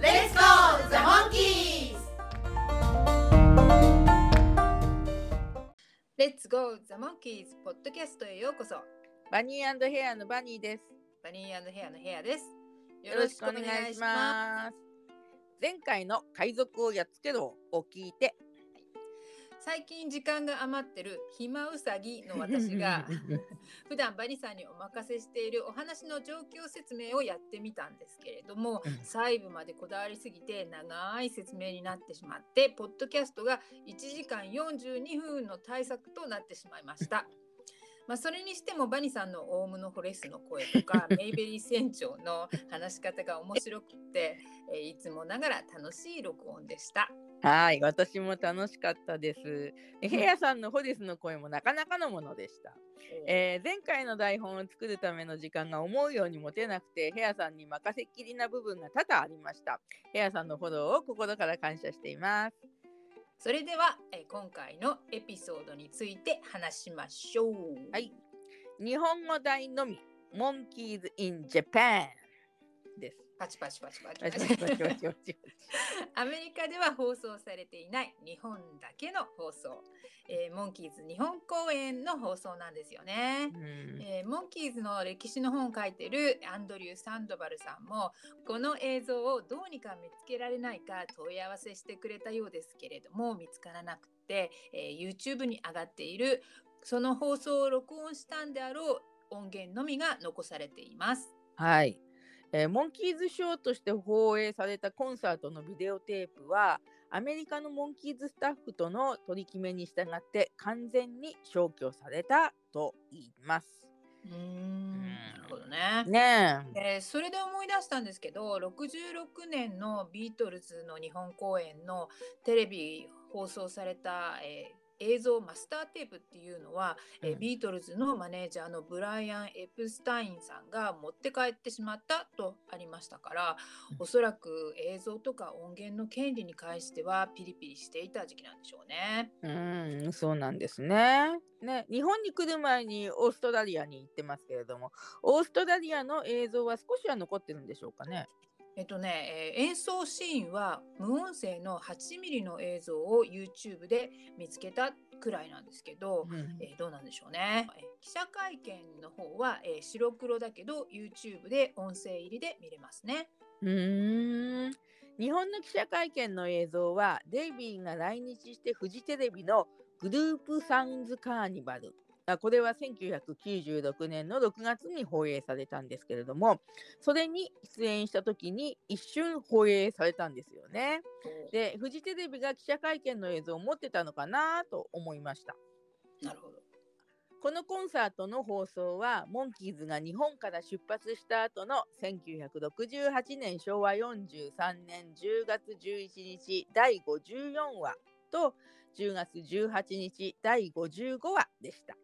Let's go, the monkeys! レッツゴーザ・モンキーズポッドキャストへようこそ。バニーヘアのバニーです。バニーヘアのヘアです。よろしくお願いします。前回の海賊をやっつけろを聞いて最近時間が余ってる暇うさぎの私が 普段バニさんにお任せしているお話の状況説明をやってみたんですけれども、うん、細部までこだわりすぎて長い説明になってしまってポッドキャストが1時間42分の対策となってしまいました。まあ、それにしてもバニさんのオウムのフォレスの声とか メイベリー船長の話し方が面白くて、えいつもながら楽しい録音でした。はい、私も楽しかったです。ヘアさんのホディスの声もなかなかのものでした。えー、前回の台本を作るための時間が思うように持てなくて、ヘアさんに任せっきりな部分が多々ありました。ヘアさんのフォローを心から感謝しています。それでは、え今回のエピソードについて話しましょう。はい。日本語題のみ、モンキーズ・イン・ジャパンです。パチパチパチパチ。パチパチパチパチアメリカでは放送されていない日本だけの放送、えー、モンキーズ日本公演の放送なんですよね、うん、えー、モンキーズの歴史の本を書いてるアンドリュー・サンドバルさんもこの映像をどうにか見つけられないか問い合わせしてくれたようですけれども見つからなくて、えー、YouTube に上がっているその放送を録音したんであろう音源のみが残されています。はいえー、モンキーズショーとして放映されたコンサートのビデオテープはアメリカのモンキーズスタッフとの取り決めに従って完全に消去されたと言います。うんなるほどね。ねえー、それで思い出したんですけど66年のビートルズの日本公演のテレビ放送された、えー映像マスターテープっていうのは、うん、えビートルズのマネージャーのブライアン・エプスタインさんが持って帰ってしまったとありましたから、うん、おそらく映像とか音源の権利に関してはピリピリしていた時期なんでしょうね。うんそうなんですね。ね日本に来る前にオーストラリアに行ってますけれどもオーストラリアの映像は少しは残ってるんでしょうかね。えっとね、えー、演奏シーンは無音声の8ミリの映像を YouTube で見つけたくらいなんですけど、うん、えー、どうなんでしょうね。え記者会見の方は、えー、白黒だけど YouTube で音声入りで見れますね。うん日本の記者会見の映像はデイビーが来日してフジテレビのグループサウンズカーニバルこれは1996年の6月に放映されたんですけれども、それに出演した時に一瞬放映されたんですよね。で、フジテレビが記者会見の映像を持ってたのかなと思いました。なるほど。このコンサートの放送は、モンキーズが日本から出発した後の1968年昭和43年10月11日第54話と10月18日第55話でした。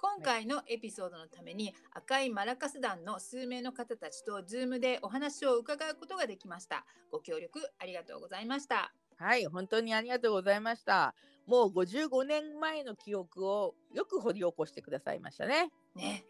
今回のエピソードのために赤いマラカス団の数名の方たちと Zoom でお話を伺うことができました。ご協力ありがとうございました。はい、本当にありがとうございました。もう55年前の記憶をよく掘り起こしてくださいましたね。ね、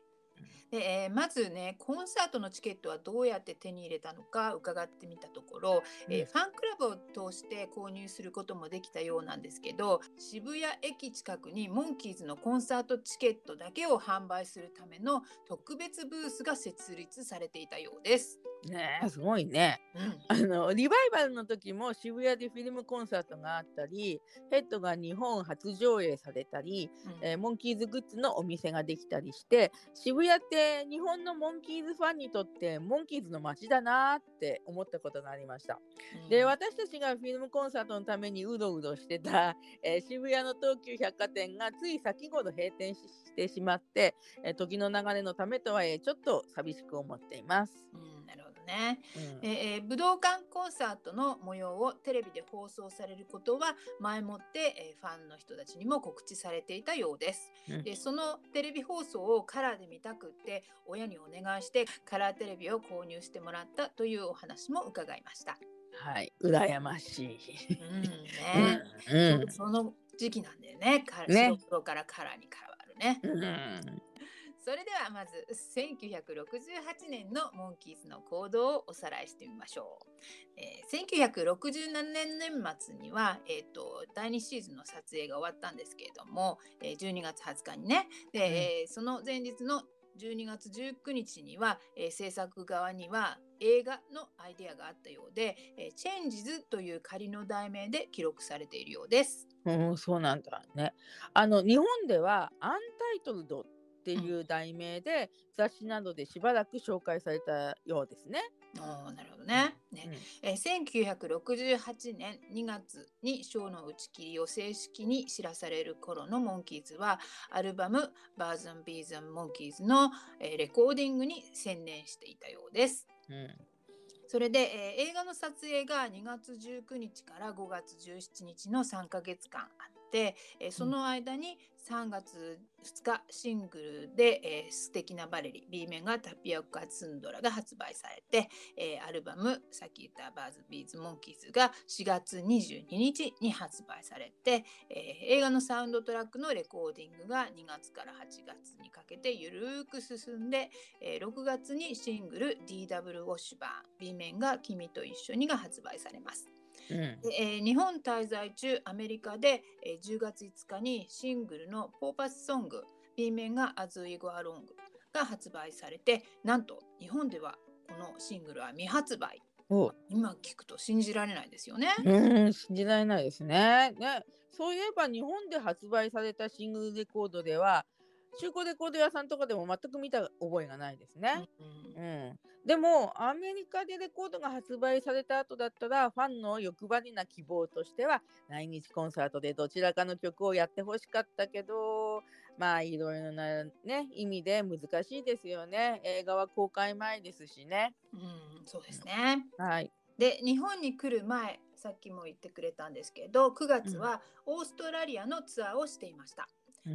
で、えー、まずねコンサートのチケットはどうやって手に入れたのか伺ってみたところ、うん、えー、ファンクラブを通して購入することもできたようなんですけど渋谷駅近くにモンキーズのコンサートチケットだけを販売するための特別ブースが設立されていたようです。ねすごいね、うん、あのリバイバルの時も渋谷でフィルムコンサートがあったりヘッドが日本初上映されたり、うん、えー、モンキーズグッズのお店ができたりして渋谷って日本のモンキーズファンにとってモンキーズの街だなって思ったことがありました、うん、で私たちがフィルムコンサートのためにうろうろしてた、えー、渋谷の東急百貨店がつい先ほど閉店してしまって、えー、時の流れのためとはいえちょっと寂しく思っています。うん、なるほどね、うん、えー、武道館コンサートの模様をテレビで放送されることは前もって、えー、ファンの人たちにも告知されていたようです、うん、でそのテレビ放送をカラーで見たくって親にお願いしてカラーテレビを購入してもらったというお話も伺いました。はい。羨ましい、うんね、うん、その時期なんだよね。ね。白黒からカラーに変わるね、うんそれではまず1968年のモンキーズの行動をおさらいしてみましょう。えー、1967年年末には、えーと、第2シーズンの撮影が終わったんですけれども、えー、12月20日にねで、うん、その前日の12月19日には、えー、制作側には映画のアイデアがあったようで「えー、チェンジズ」という仮の題名で記録されているようです。うん、そうなんだね。あの日本ではアンタイトルドっていう題名で、雑誌などでしばらく紹介されたようですね。あなるほどね。ねうん、え1968年2月にショーの打ち切りを正式に知らされる頃のモンキーズはアルバム「バーズン・ビーズン・モンキーズの」えレコーディングに専念していたようです。うんそれで、えー、映画の撮影が2月19日から5月17日の3ヶ月間あっ、えー、その間に3月2日シングルで、えー、素敵なバレリ B 面がタピオカツンドラが発売されて、えー、アルバムさっき言ったバーズビーズモンキーズが4月22日に発売されて、えー、映画のサウンドトラックのレコーディングが2月から8月にかけてゆるく進んで、えー、6月にシングル DW ウォッシュバーン B 面が君と一緒にが発売されます。うん、でえー、日本滞在中アメリカで、えー、10月5日にシングルの「ポーパスソング」B 面が「アズイゴアロング」が発売されてなんと日本ではこのシングルは未発売。今聞くと信じられないですよね。うん信じられないですね。ねそういえば日本で発売されたシングルレコードでは中古レコード屋さんとかでも全く見た覚えがないですね。うん、うん、でもアメリカでレコードが発売された後だったらファンの欲張りな希望としては来日コンサートでどちらかの曲をやってほしかったけどまあいろいろな、ね、意味で難しいですよね。映画は公開前ですしね。うん、そうですね。はい。で日本に来る前さっきも言ってくれたんですけど9月はオーストラリアのツアーをしていました。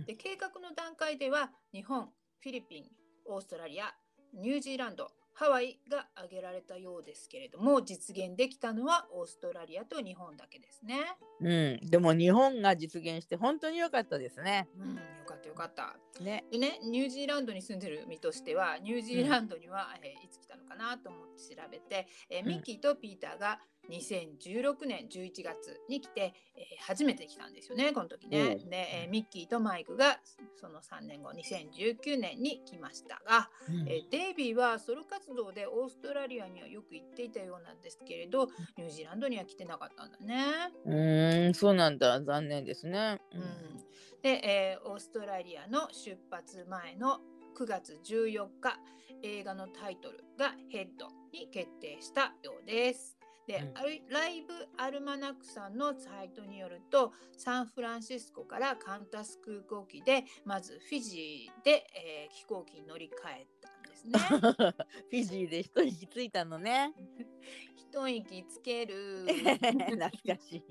で計画の段階では日本フィリピンオーストラリアニュージーランドハワイが挙げられたようですけれども実現できたのはオーストラリアと日本だけですね。うん、でも日本が実現して本当に良かったですね。うん、よかったよかった。ね、でねニュージーランドに住んでる身としてはニュージーランドには、うん、えー、いつ来たのかなと思って調べて、えー、ミッキーとピーターが2016年11月に来て、えー、初めて来たんですよねこの時ね。うん、で、えー、ミッキーとマイクがその3年後2019年に来ましたが、うん、えー、デイビーはソロ活動でオーストラリアにはよく行っていたようなんですけれどニュージーランドには来てなかったんだね。うんそうなんだ残念ですね。うん、で、えー、オーストラリアの出発前の9月14日映画のタイトルが「ヘッド」に決定したようです。で、うん、ライブアルマナックさんのサイトによるとサンフランシスコからカンタス空港機でまずフィジーで、えー、飛行機に乗り換えたんですね。フィジーで一息ついたのね。一息つける。懐かしい。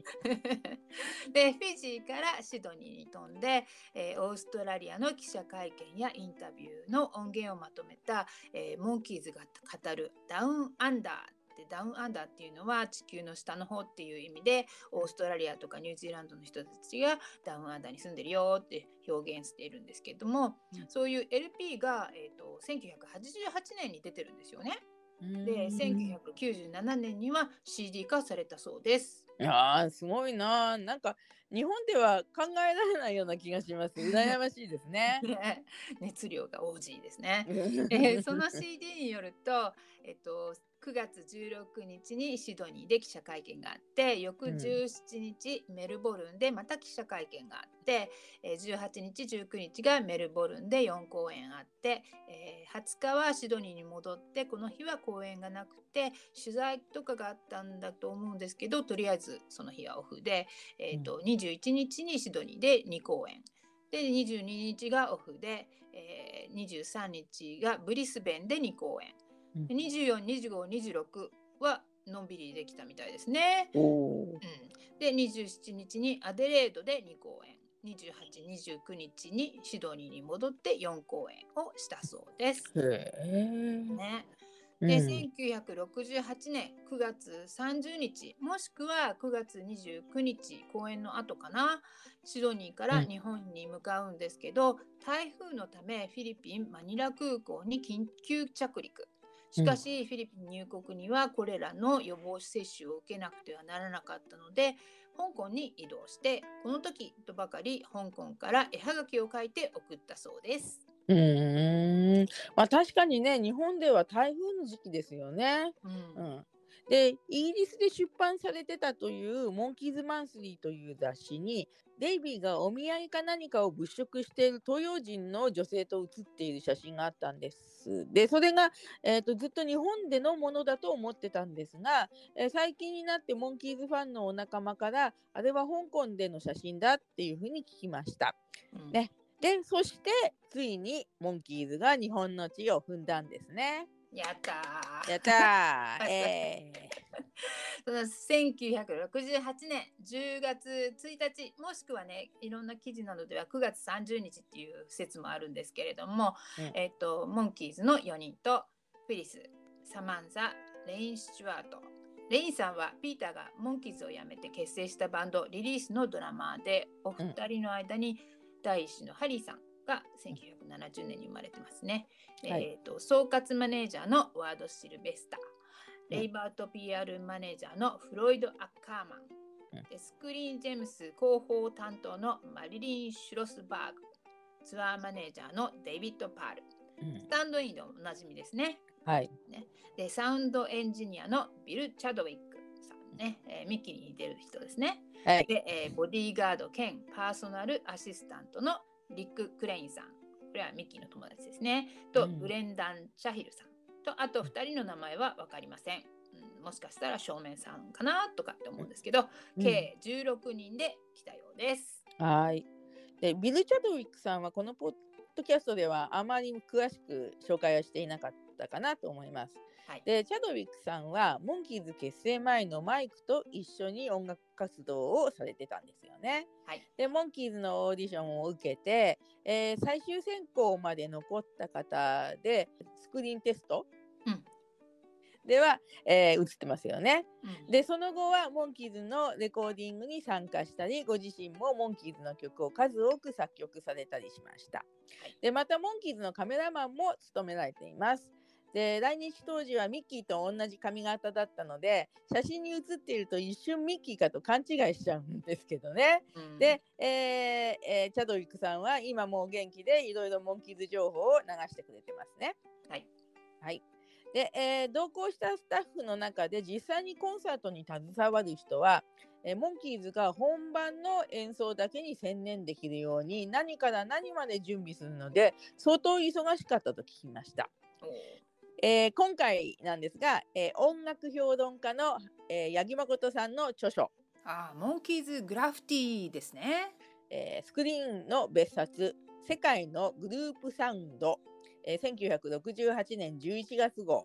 でフィジーからシドニーに飛んで、えー、オーストラリアの記者会見やインタビューの音源をまとめた、えー、モンキーズが語るダウンアンダーでダウンアンダーっていうのは地球の下の方っていう意味でオーストラリアとかニュージーランドの人たちがダウンアンダーに住んでるよって表現しているんですけども、うん、そういう LP が、えーと、1988年に出てるんですよね。で1997年には CD 化されたそうです。いやすごいななんか日本では考えられないような気がします。羨ましいですね。熱量が王子ですね、えー、その CD によると、えっと、9月16日にシドニーで記者会見があって翌17日メルボルンでまた記者会見があって、うん、18日19日がメルボルンで4公演あって、えー、20日はシドニーに戻ってこの日は公演がなくて取材とかがあったんだと思うんですけどとりあえずその日はオフで、えーとうん、21日にシドニーで2公演。で22日がオフで、えー、23日がブリスベンで2公演うん、24、25、26はのんびりできたみたいですね。おうん、で27日にアデレードで2公演。28、29日にシドニーに戻って4公演をしたそうです。ね、うん。で、1968年9月30日もしくは9月29日公演の後かな。シドニーから日本に向かうんですけど、台風のためフィリピン・マニラ空港に緊急着陸しかし、フィリピン入国にはこれらの予防接種を受けなくてはならなかったので香港に移動してこの時とばかり香港から絵はがきを書いて送ったそうです。うーん。まあ確かにね、日本では台風の時期ですよね。うんうん。で、イギリスで出版されてたというモンキーズマンスリーという雑誌に、デイビーがお土産か何かを物色している東洋人の女性と写っている写真があったんです。で、それが、えーとずっと日本でのものだと思ってたんですが、えー最近になってモンキーズファンのお仲間から、あれは香港での写真だっていうふうに聞きました。うんねで、そして、ついにモンキーズが日本の地を踏んだんですね。やったー。やったー。え その1968年10月1日もしくはねいろんな記事などでは9月30日っていう説もあるんですけれども、うん。えっとモンキーズの4人とフィリスサマンサレイン・スチュワート。レインさんはピーターがモンキーズを辞めて結成したバンドリリースのドラマーでお二人の間に第一子のハリーさんが1970年に生まれてますね。はいえっと総括マネージャーのワード・シルベスター。うんレイバート PR マネージャーのフロイド・アッカーマン、うスクリーン・ジェムズ広報担当のマリリン・シュロスバーグ、ツアーマネージャーのデイビッド・パール、ーうんスタンドインでおなじみですね。はい。で、サウンドエンジニアのビル・チャドウィックさんね、えーミッキーに似てる人ですね。はい。で、えーボディーガード兼パーソナルアシスタントのリック・クレインさん。これはミッキーの友達ですね。と、うんブレンダン・チャヒルさん。と、あと2人の名前は分かりません。うん、もしかしたら正面さんかなとかって思うんですけど、うん計16人で来たようです。はい。で、ビル・チャドウィックさんはこのポッドキャストではあまり詳しく紹介はしていなかったかなと思います。はい。で、チャドウィックさんはモンキーズ結成前のマイクと一緒に音楽活動をされてたんですよね。はい。で、モンキーズのオーディションを受けて、えー最終選考まで残った方で、スクリーンテスト、うんでは、えー映ってますよね。うんでその後はモンキーズのレコーディングに参加したりご自身もモンキーズの曲を数多く作曲されたりしました。いでまたモンキーズのカメラマンも務められています。で来日当時はミッキーと同じ髪型だったので写真に写っていると一瞬ミッキーかと勘違いしちゃうんですけどね。うんで、えーえーチャドウィックさんは今もう元気でいろいろモンキーズ情報を流してくれてますね。はい。はい。で、えー同行したスタッフの中で実際にコンサートに携わる人は、えーモンキーズが本番の演奏だけに専念できるように何から何まで準備するので相当忙しかったと聞きました。えー今回なんですが、えー音楽評論家の、えー八木誠さんの著書。あー、モンキーズ・グラフィティですね。えースクリーンの別冊「世界のグループサウンド」えー1968年11月号。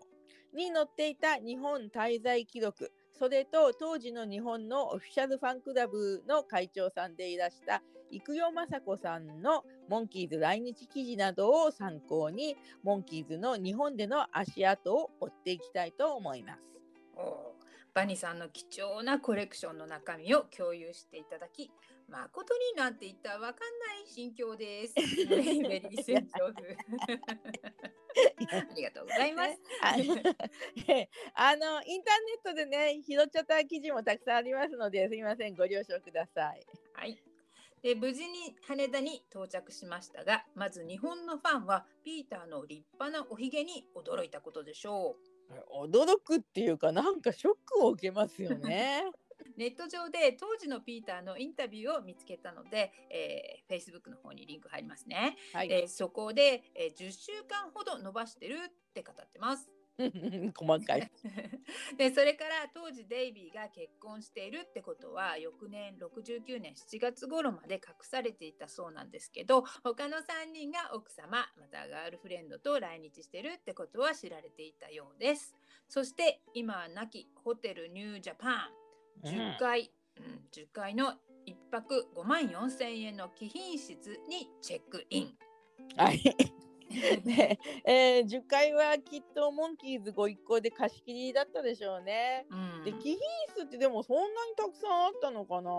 に載っていた日本滞在記録。それと当時の日本のオフィシャルファンクラブの会長さんでいらした生代雅子さんのモンキーズ来日記事などを参考にモンキーズの日本での足跡を追っていきたいと思います。おーバニさんの貴重なコレクションの中身を共有していただき誠になんて言ったらわかんない心境です。ベリー船長風。ありがとうございます。ね ああのインターネットでね拾っちゃった記事もたくさんありますのですいませんご了承ください。はい。で無事に羽田に到着しましたがまず日本のファンはピーターの立派なおひげに驚いたことでしょ驚くっていうかなんかショックを受けますよね。う ネット上で当時のピーターのインタビューを見つけたので、えー、Facebook の方にリンク入りますね、はい、でそこで、えー10週間ほど伸ばしてるって語ってます細かい。でそれから当時デイビーが結婚しているってことは翌年69年7月頃まで隠されていたそうなんですけど他の3人が奥様またガールフレンドと来日してるってことは知られていたようですそして今は亡きホテルニュージャパン10階、うん、うん、10階の1泊5万4千円の貴賓室にチェックイン。はい ねえー、10階はきっとモンキーズご一行で貸し切りだったでしょうね。うん、で貴賓室ってでもそんなにたくさんあったのかな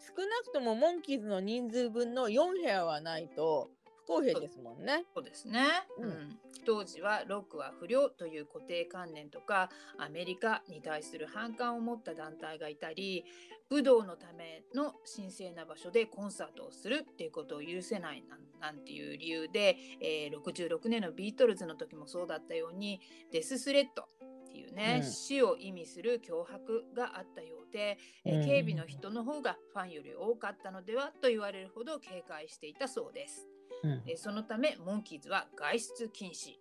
少なくともモンキーズの人数分の4部屋はないと不公平ですもんね。そうですね、うん、当時はロックは不良という固定観念とかアメリカに対する反感を持った団体がいたり武道のための神聖な場所でコンサートをするっていうことを許せないなんていう理由で、えー、66年のビートルズの時もそうだったようにデススレッドっていうね、うん、死を意味する脅迫があったようで、うん、警備の人の方がファンより多かったのではと言われるほど警戒していたそうです。うん、そのためモンキーズは外出禁止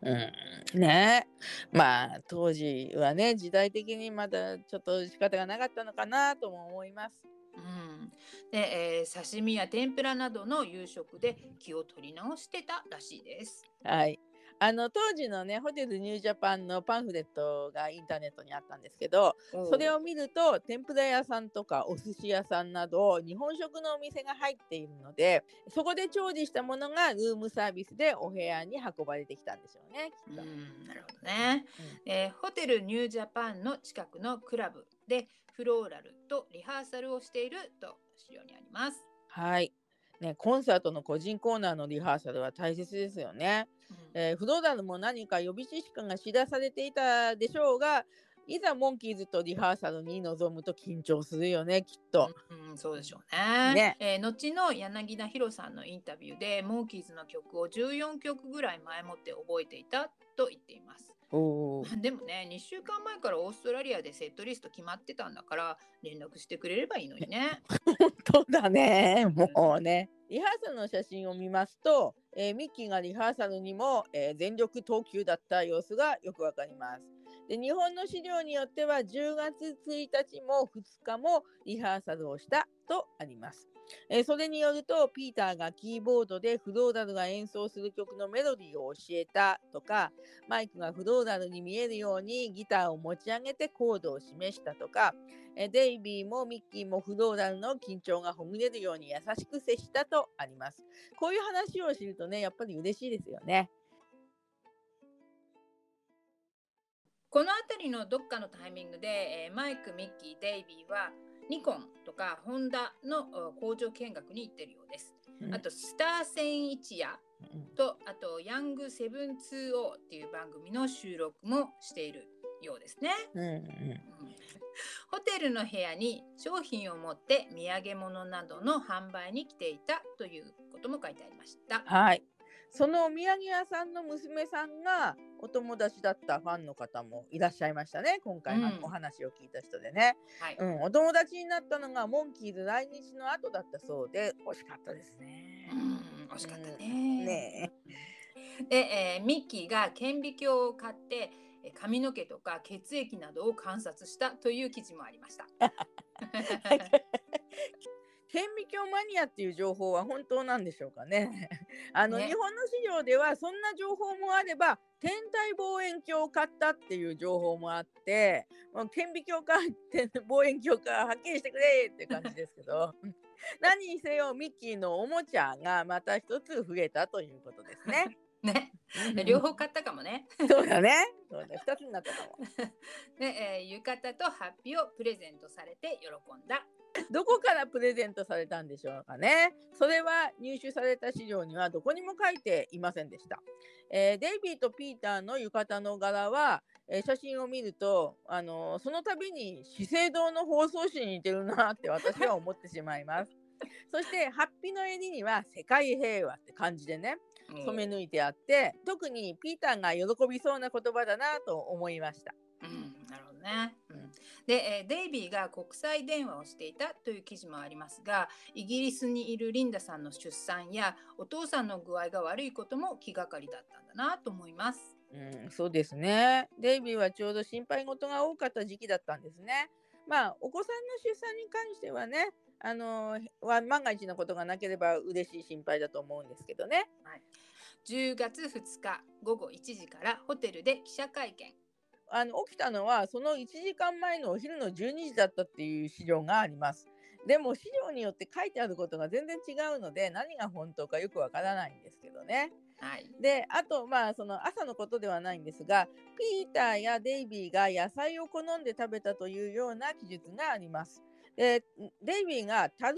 うん、ねまあ当時はね時代的にまだちょっと仕方がなかったのかなとも思います。うん、で、えー、刺身や天ぷらなどの夕食で気を取り直してたらしいです。はい。あの当時のねホテルニュージャパンのパンフレットがインターネットにあったんですけどそれを見ると天ぷら屋さんとかお寿司屋さんなど日本食のお店が入っているのでそこで調理したものがルームサービスでお部屋に運ばれてきたんでしょうね。うんなるほどね、うん、えー、ホテルニュージャパンの近くのクラブでフローラルとリハーサルをしていると資料にあります。はいね、コンサートの個人コーナーのリハーサルは大切ですよね。うん、えー、不動産も何か予備知識が知らされていたでしょうが、いざモンキーズとリハーサルに臨むと緊張するよねきっと。うん、そうでしょうね。ねえー、後の柳田博さんのインタビューでモンキーズの曲を14曲ぐらい前もって覚えていたと言っています。おでもね2週間前からオーストラリアでセットリスト決まってたんだから連絡してくれればいいのにね。本当だねもうね。リハーサルの写真を見ますと、えー、ミッキーがリハーサルにも、えー、全力投球だった様子がよくわかります。で日本の資料によっては10月1日も2日もリハーサルをしたとあります。えー、それによるとピーターがキーボードでフローラルが演奏する曲のメロディーを教えたとかマイクがフローラルに見えるようにギターを持ち上げてコードを示したとか、えー、デイビーもミッキーもフローラルの緊張がほぐれるように優しく接したとあります。こういう話を知るとねやっぱり嬉しいですよね。この辺りのどっかのタイミングで、えー、マイク、ミッキー、デイビーはニコンとかホンダの工場見学に行ってるようです。うん、あとスター戦一夜と、あとヤング720っていう番組の収録もしているようですね。うんうん、ホテルの部屋に商品を持って土産物などの販売に来ていたということも書いてありました。はい。そのお土産屋さんの娘さんがお友達だったファンの方もいらっしゃいましたね。今回、お話を聞いた人でね、はい。うん、お友達になったのがモンキーズ来日の後だったそうで惜しかったですね。うん、惜しかったね。うん、ねで、えー、ミッキーが顕微鏡を買って髪の毛とか血液などを観察したという記事もありました。顕微鏡マニアっていう情報は本当なんでしょうかね。あの、ね、日本の資料ではそんな情報もあれば天体望遠鏡を買ったっていう情報もあってもう顕微鏡か 望遠鏡かはっきりしてくれって感じですけど 何にせよミッキーのおもちゃがまた一つ増えたということですね。ね、両方買ったかもね。そうだね。そうだ、二つになったかも。ね、えー、浴衣とハッピーをプレゼントされて喜んだ。どこからプレゼントされたんでしょうかね。それは入手された資料にはどこにも書いていませんでした。えー、デイビーとピーターの浴衣の柄は、えー、写真を見ると、あのー、その度に資生堂の包装紙に似てるなって私は思ってしまいます。そしてハッピーの襟には世界平和って感じでね染め抜いてあって、特にピーターが喜びそうな言葉だなと思いました。ね。うん、で、えデイビーが国際電話をしていたという記事もありますがイギリスにいるリンダさんの出産やお父さんの具合が悪いことも気がかりだったんだなと思います。うん、そうですね。デイビーはちょうど心配事が多かった時期だったんですね。まあ、お子さんの出産に関してはね、あのは万が一のことがなければ嬉しい心配だと思うんですけどね。はい、10月2日午後1時からホテルで記者会見。あの起きたのはその1時間前のお昼の12時だったっていう資料があります。でも資料によって書いてあることが全然違うので何が本当かよくわからないんですけどね。はい、であとまあその朝のことではないんですがピーターやデイビーが野菜を好んで食べたというような記述があります。でデイビーがタル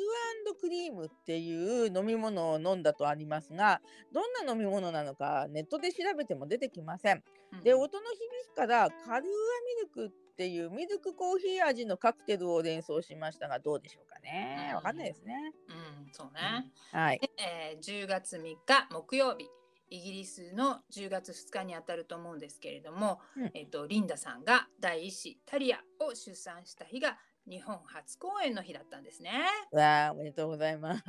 クリームっていう飲み物を飲んだとありますがどんな飲み物なのかネットで調べても出てきません。で音の響きからカルーアミルクっていうミルクコーヒー味のカクテルを連想しましたがどうでしょうかね。わかんないですね。うん、そうね。はい。えー、10月3日木曜日。イギリスの10月2日にあたると思うんですけれども、うん、えっ、とリンダさんが第一子タリアを出産した日が日本初公演の日だったんですね。わあ、おめでとうございます。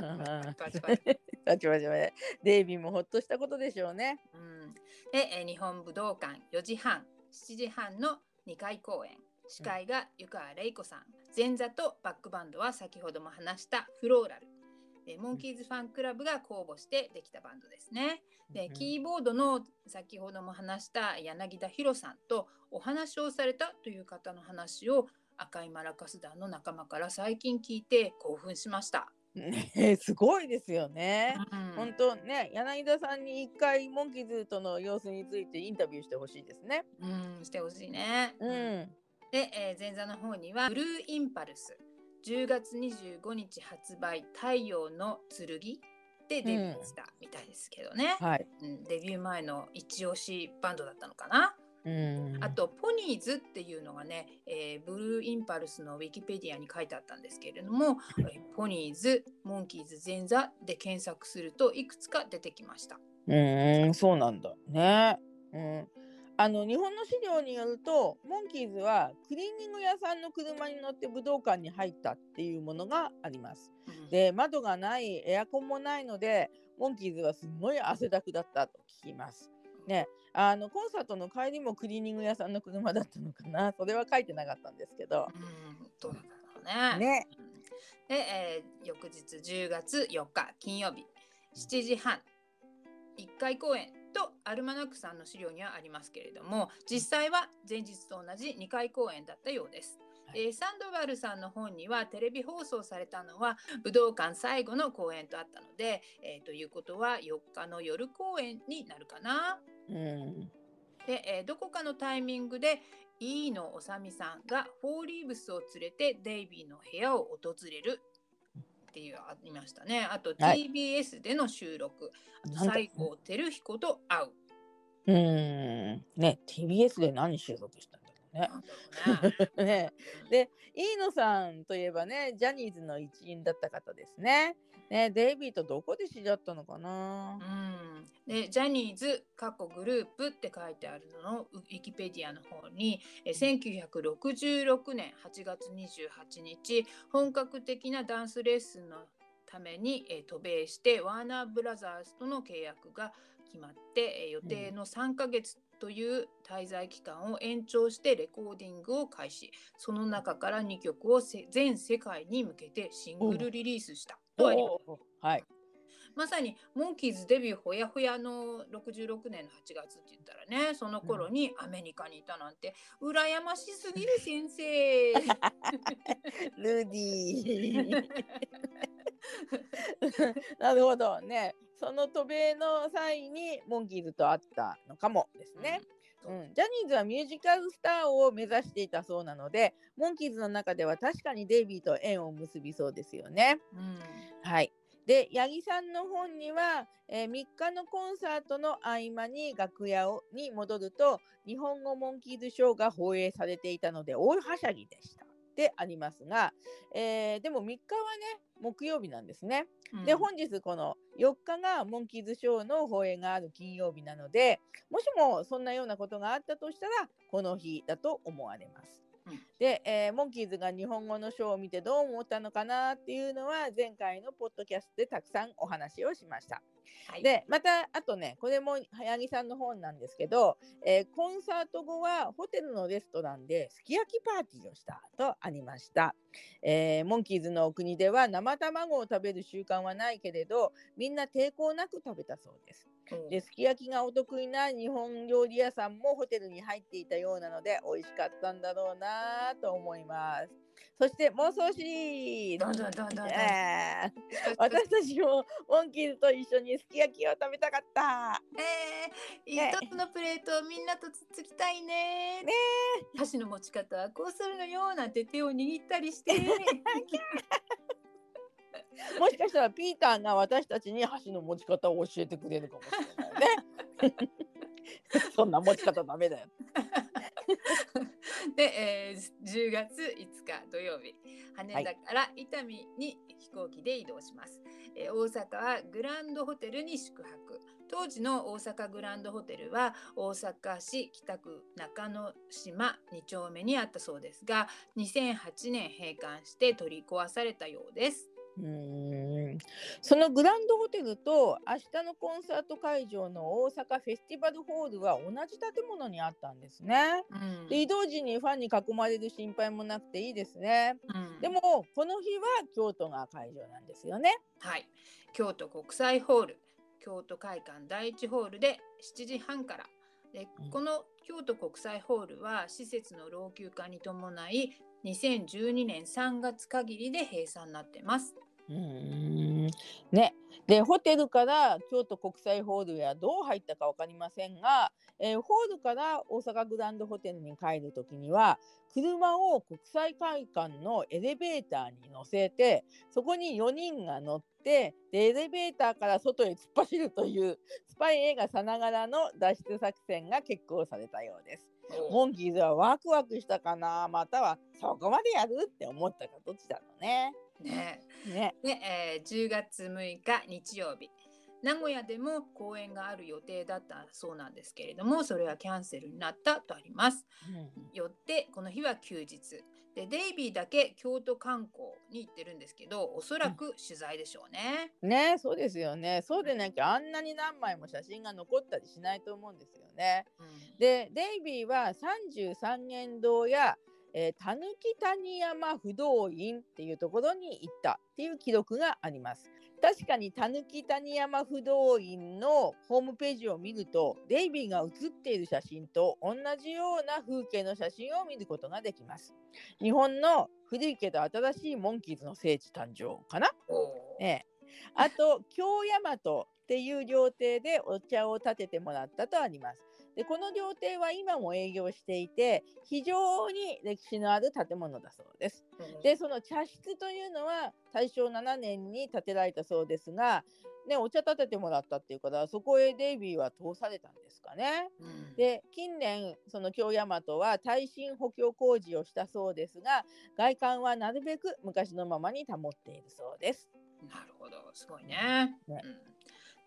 パチパチパチパチ デイビーもほっとしたことでしょうね。うん、で、え日本武道館4時半、7時半の2回公演。司会が湯川玲子さん。前座とバックバンドは先ほども話したフローラル。でモンキーズファンクラブが公募してできたバンドですね。で、キーボードの先ほども話した柳田博さんとお話をされたという方の話を赤いマラカス団の仲間から最近聞いて興奮しました。ね、すごいですよね。本当、ん、ね、柳田さんに一回モンキーズとの様子についてインタビューしてほしいですね。うん、してほしいね。うん。で、えー、前座の方にはブルーインパルス10月25日発売太陽の剣でデビューしたみたいですけどね。うん、はい、うん、デビュー前の一押しバンドだったのかな。あとポニーズっていうのがね、えー、ブルーインパルスのウィキペディアに書いてあったんですけれども、えー、ポニーズモンキーズ前座で検索するといくつか出てきました。うんそうなんだ。ね。うん。あの日本の資料によるとモンキーズはクリーニング屋さんの車に乗って武道館に入ったっていうものがあります。うん、で窓がないエアコンもないのでモンキーズはすごい汗だくだったと聞きます。ね、あのコンサートの帰りもクリーニング屋さんの車だったのかなそれは書いてなかったんですけど。うんどうなんだろうね。ねで、えー、翌日10月4日金曜日7時半1回公演とアルマナックさんの資料にはありますけれども実際は前日と同じ2回公演だったようです。えー、サンドバルさんの本にはテレビ放送されたのは武道館最後の公演とあったので、えー、ということは4日の夜公演になるかな。うん、で、えー、どこかのタイミングで飯野治さんがフォーリーブスを連れてデイビーの部屋を訪れるっていうありましたね。あと TBS での収録、はい、西郷輝彦と会う。うん。ね TBS で何収録したね。ね で飯野さんといえばねジャニーズの一員だった方ですね。ねデイビーとどこで知り合ったのかな、うんでジャニーズ過去グループって書いてあるののウィキペディアの方にえ1966年8月28日本格的なダンスレッスンのために、え渡米してワーナーブラザーズとの契約が決まって、え予定の3ヶ月という滞在期間を延長してレコーディングを開始。その中から2曲を全世界に向けてシングルリリースした。とあります。はい。まさにモンキーズデビューほやほやの66年の8月って言ったらねその頃にアメリカにいたなんて羨ましすぎる先生。ルディ なるほど。ねその渡米の際にモンキーズと会ったのかもですね。うん、ジャニーズはミュージカルスターを目指していたそうなのでモンキーズの中では確かにデイビーと縁を結びそうですよね。うん、はいで八木さんの本には、えー、3日のコンサートの合間に楽屋をに戻ると日本語モンキーズショーが放映されていたので大はしゃぎでした。でありますが、えー、でも3日はね木曜日なんですね。うん、で本日この4日がモンキーズショーの放映がある金曜日なのでもしもそんなようなことがあったとしたらこの日だと思われます。うん、で、えー、モンキーズが日本語のショーを見てどう思ったのかなっていうのは前回のポッドキャストでたくさんお話をしました。はい、でまたあとねこれも早木さんの本なんですけど、えー、コンサート後はホテルのレストランですき焼きパーティーをしたとありました、えー、モンキーズのお国では生卵を食べる習慣はないけれどみんな抵抗なく食べたそうですですき焼きがお得意な日本料理屋さんもホテルに入っていたようなので美味しかったんだろうなと思います。そして妄想シリーズ、えー、私たちもモンキーズと一緒にすき焼きを食べたかった。えー、一つのプレートをみんなとつつきたいね。ね箸の持ち方はこうするのよなんて手を握ったりして。もしかしたらピーターが私たちに箸の持ち方を教えてくれるかもしれないね。そんな持ち方ダメだよ。で、えー、10月5日土曜日羽田から伊丹に飛行機で移動します、はい、えー、大阪はグランドホテルに宿泊当時の大阪グランドホテルは大阪市北区中之島2丁目にあったそうですが2008年閉館して取り壊されたようですうんそのグランドホテルと明日のコンサート会場の大阪フェスティバルホールは同じ建物にあったんですね。うん、で移動時にファンに囲まれる心配もなくていいですね。うん、でもこの日は京都が会場なんですよね。はい京都国際ホール京都会館第一ホールで7時半からでこの京都国際ホールは施設の老朽化に伴い2012年3月限りで閉鎖になってます。うんね、でホテルから京都国際ホールやどう入ったか分かりませんが、えー、ホールから大阪グランドホテルに帰る時には車を国際会館のエレベーターに乗せてそこに4人が乗ってでエレベーターから外へ突っ走るというスパイ映画さながらの脱出作戦が決行されたようです。モンキーズはワクワクしたかな？またはそこまでやる？って思ったかどっちだろうね。ね。ね。ね、えー、10月6日日曜日。名古屋でも公演がある予定だったそうなんですけれどもそれはキャンセルになったとあります。うん、よってこの日は休日でデイビーだけ京都観光に行ってるんですけどおそらく取材でしょうね。うん、ねそうですよねそうでなきゃあんなに何枚も写真が残ったりしないと思うんですよね。うん、でデイビーは33軒堂やえぬき谷山不動院っていうところに行ったっていう記録があります。確かにたぬき谷山不動院のホームページを見るとデイビーが写っている写真と同じような風景の写真を見ることができます。日本の古いけど新しいモンキーズの聖地誕生かな、ね、あと京大和っていう料亭でお茶を立ててもらったとあります。でこの料亭は今も営業していて非常に歴史のある建物だそうです。でその茶室というのは大正7年に建てられたそうですが、ね、お茶立ててもらったっていうからそこへデイビーは通されたんですかね。うん、で近年その京大和は耐震補強工事をしたそうですが外観はなるべく昔のままに保っているそうです。なるほどすごいね。ねうん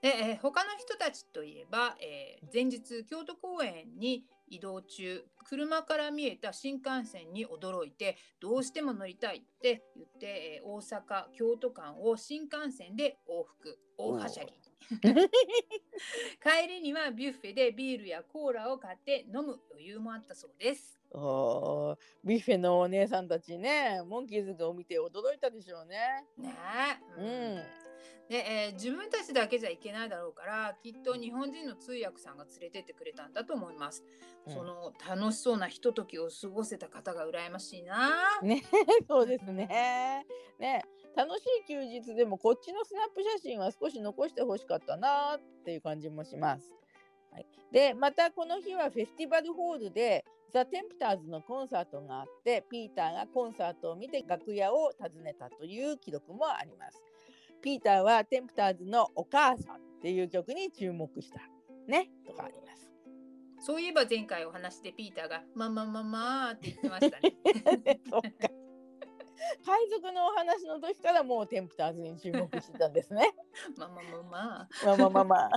で、えー、他の人たちといえば、えー、前日京都公園に移動中車から見えた新幹線に驚いてどうしても乗りたいって言って、えー、大阪京都間を新幹線で往復大はしゃぎ 帰りにはビュッフェでビールやコーラを買って飲む余裕もあったそうです。おビュッフェのお姉さんたちねモンキーズを見て驚いたでしょうね。ねえ。うんで、えー、自分たちだけじゃいけないだろうからきっと日本人の通訳さんが連れてってくれたんだと思います。うん、その楽しそうなひとときを過ごせた方が羨ましいな。ね そうですね。ね楽しい休日でもこっちのスナップ写真は少し残してほしかったなっていう感じもします。はい、でまたこの日はフェスティバルホールでザ・テンプターズのコンサートがあってピーターがコンサートを見て楽屋を訪ねたという記録もあります。ピーターはテンプターズのお母さんっていう曲に注目したねとかあります。そういえば前回お話でピーターがママママって言ってましたね。そうか。海賊のお話の時からもうテンプターズに注目してたんですね。ママママ。ママママ。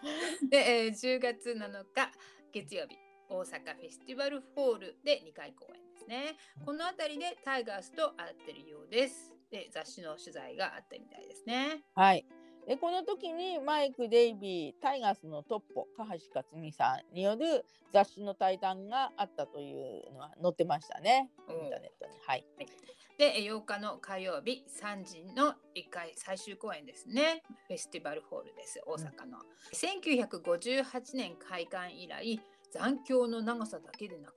で、えー、10月7日月曜日大阪フェスティバルホールで2回公演ですね。この辺りでタイガースと会ってるようです。で雑誌の取材があったみたいですね。はい。でこの時にマイク・デイビータイガースのトップ高橋克実さんによる雑誌の対談があったというのは載ってましたね。インターネットに。はい、で8日の火曜日3時の1回最終公演ですね。フェスティバルホールです大阪の、うん、1958年開館以来残響の長さだけでなく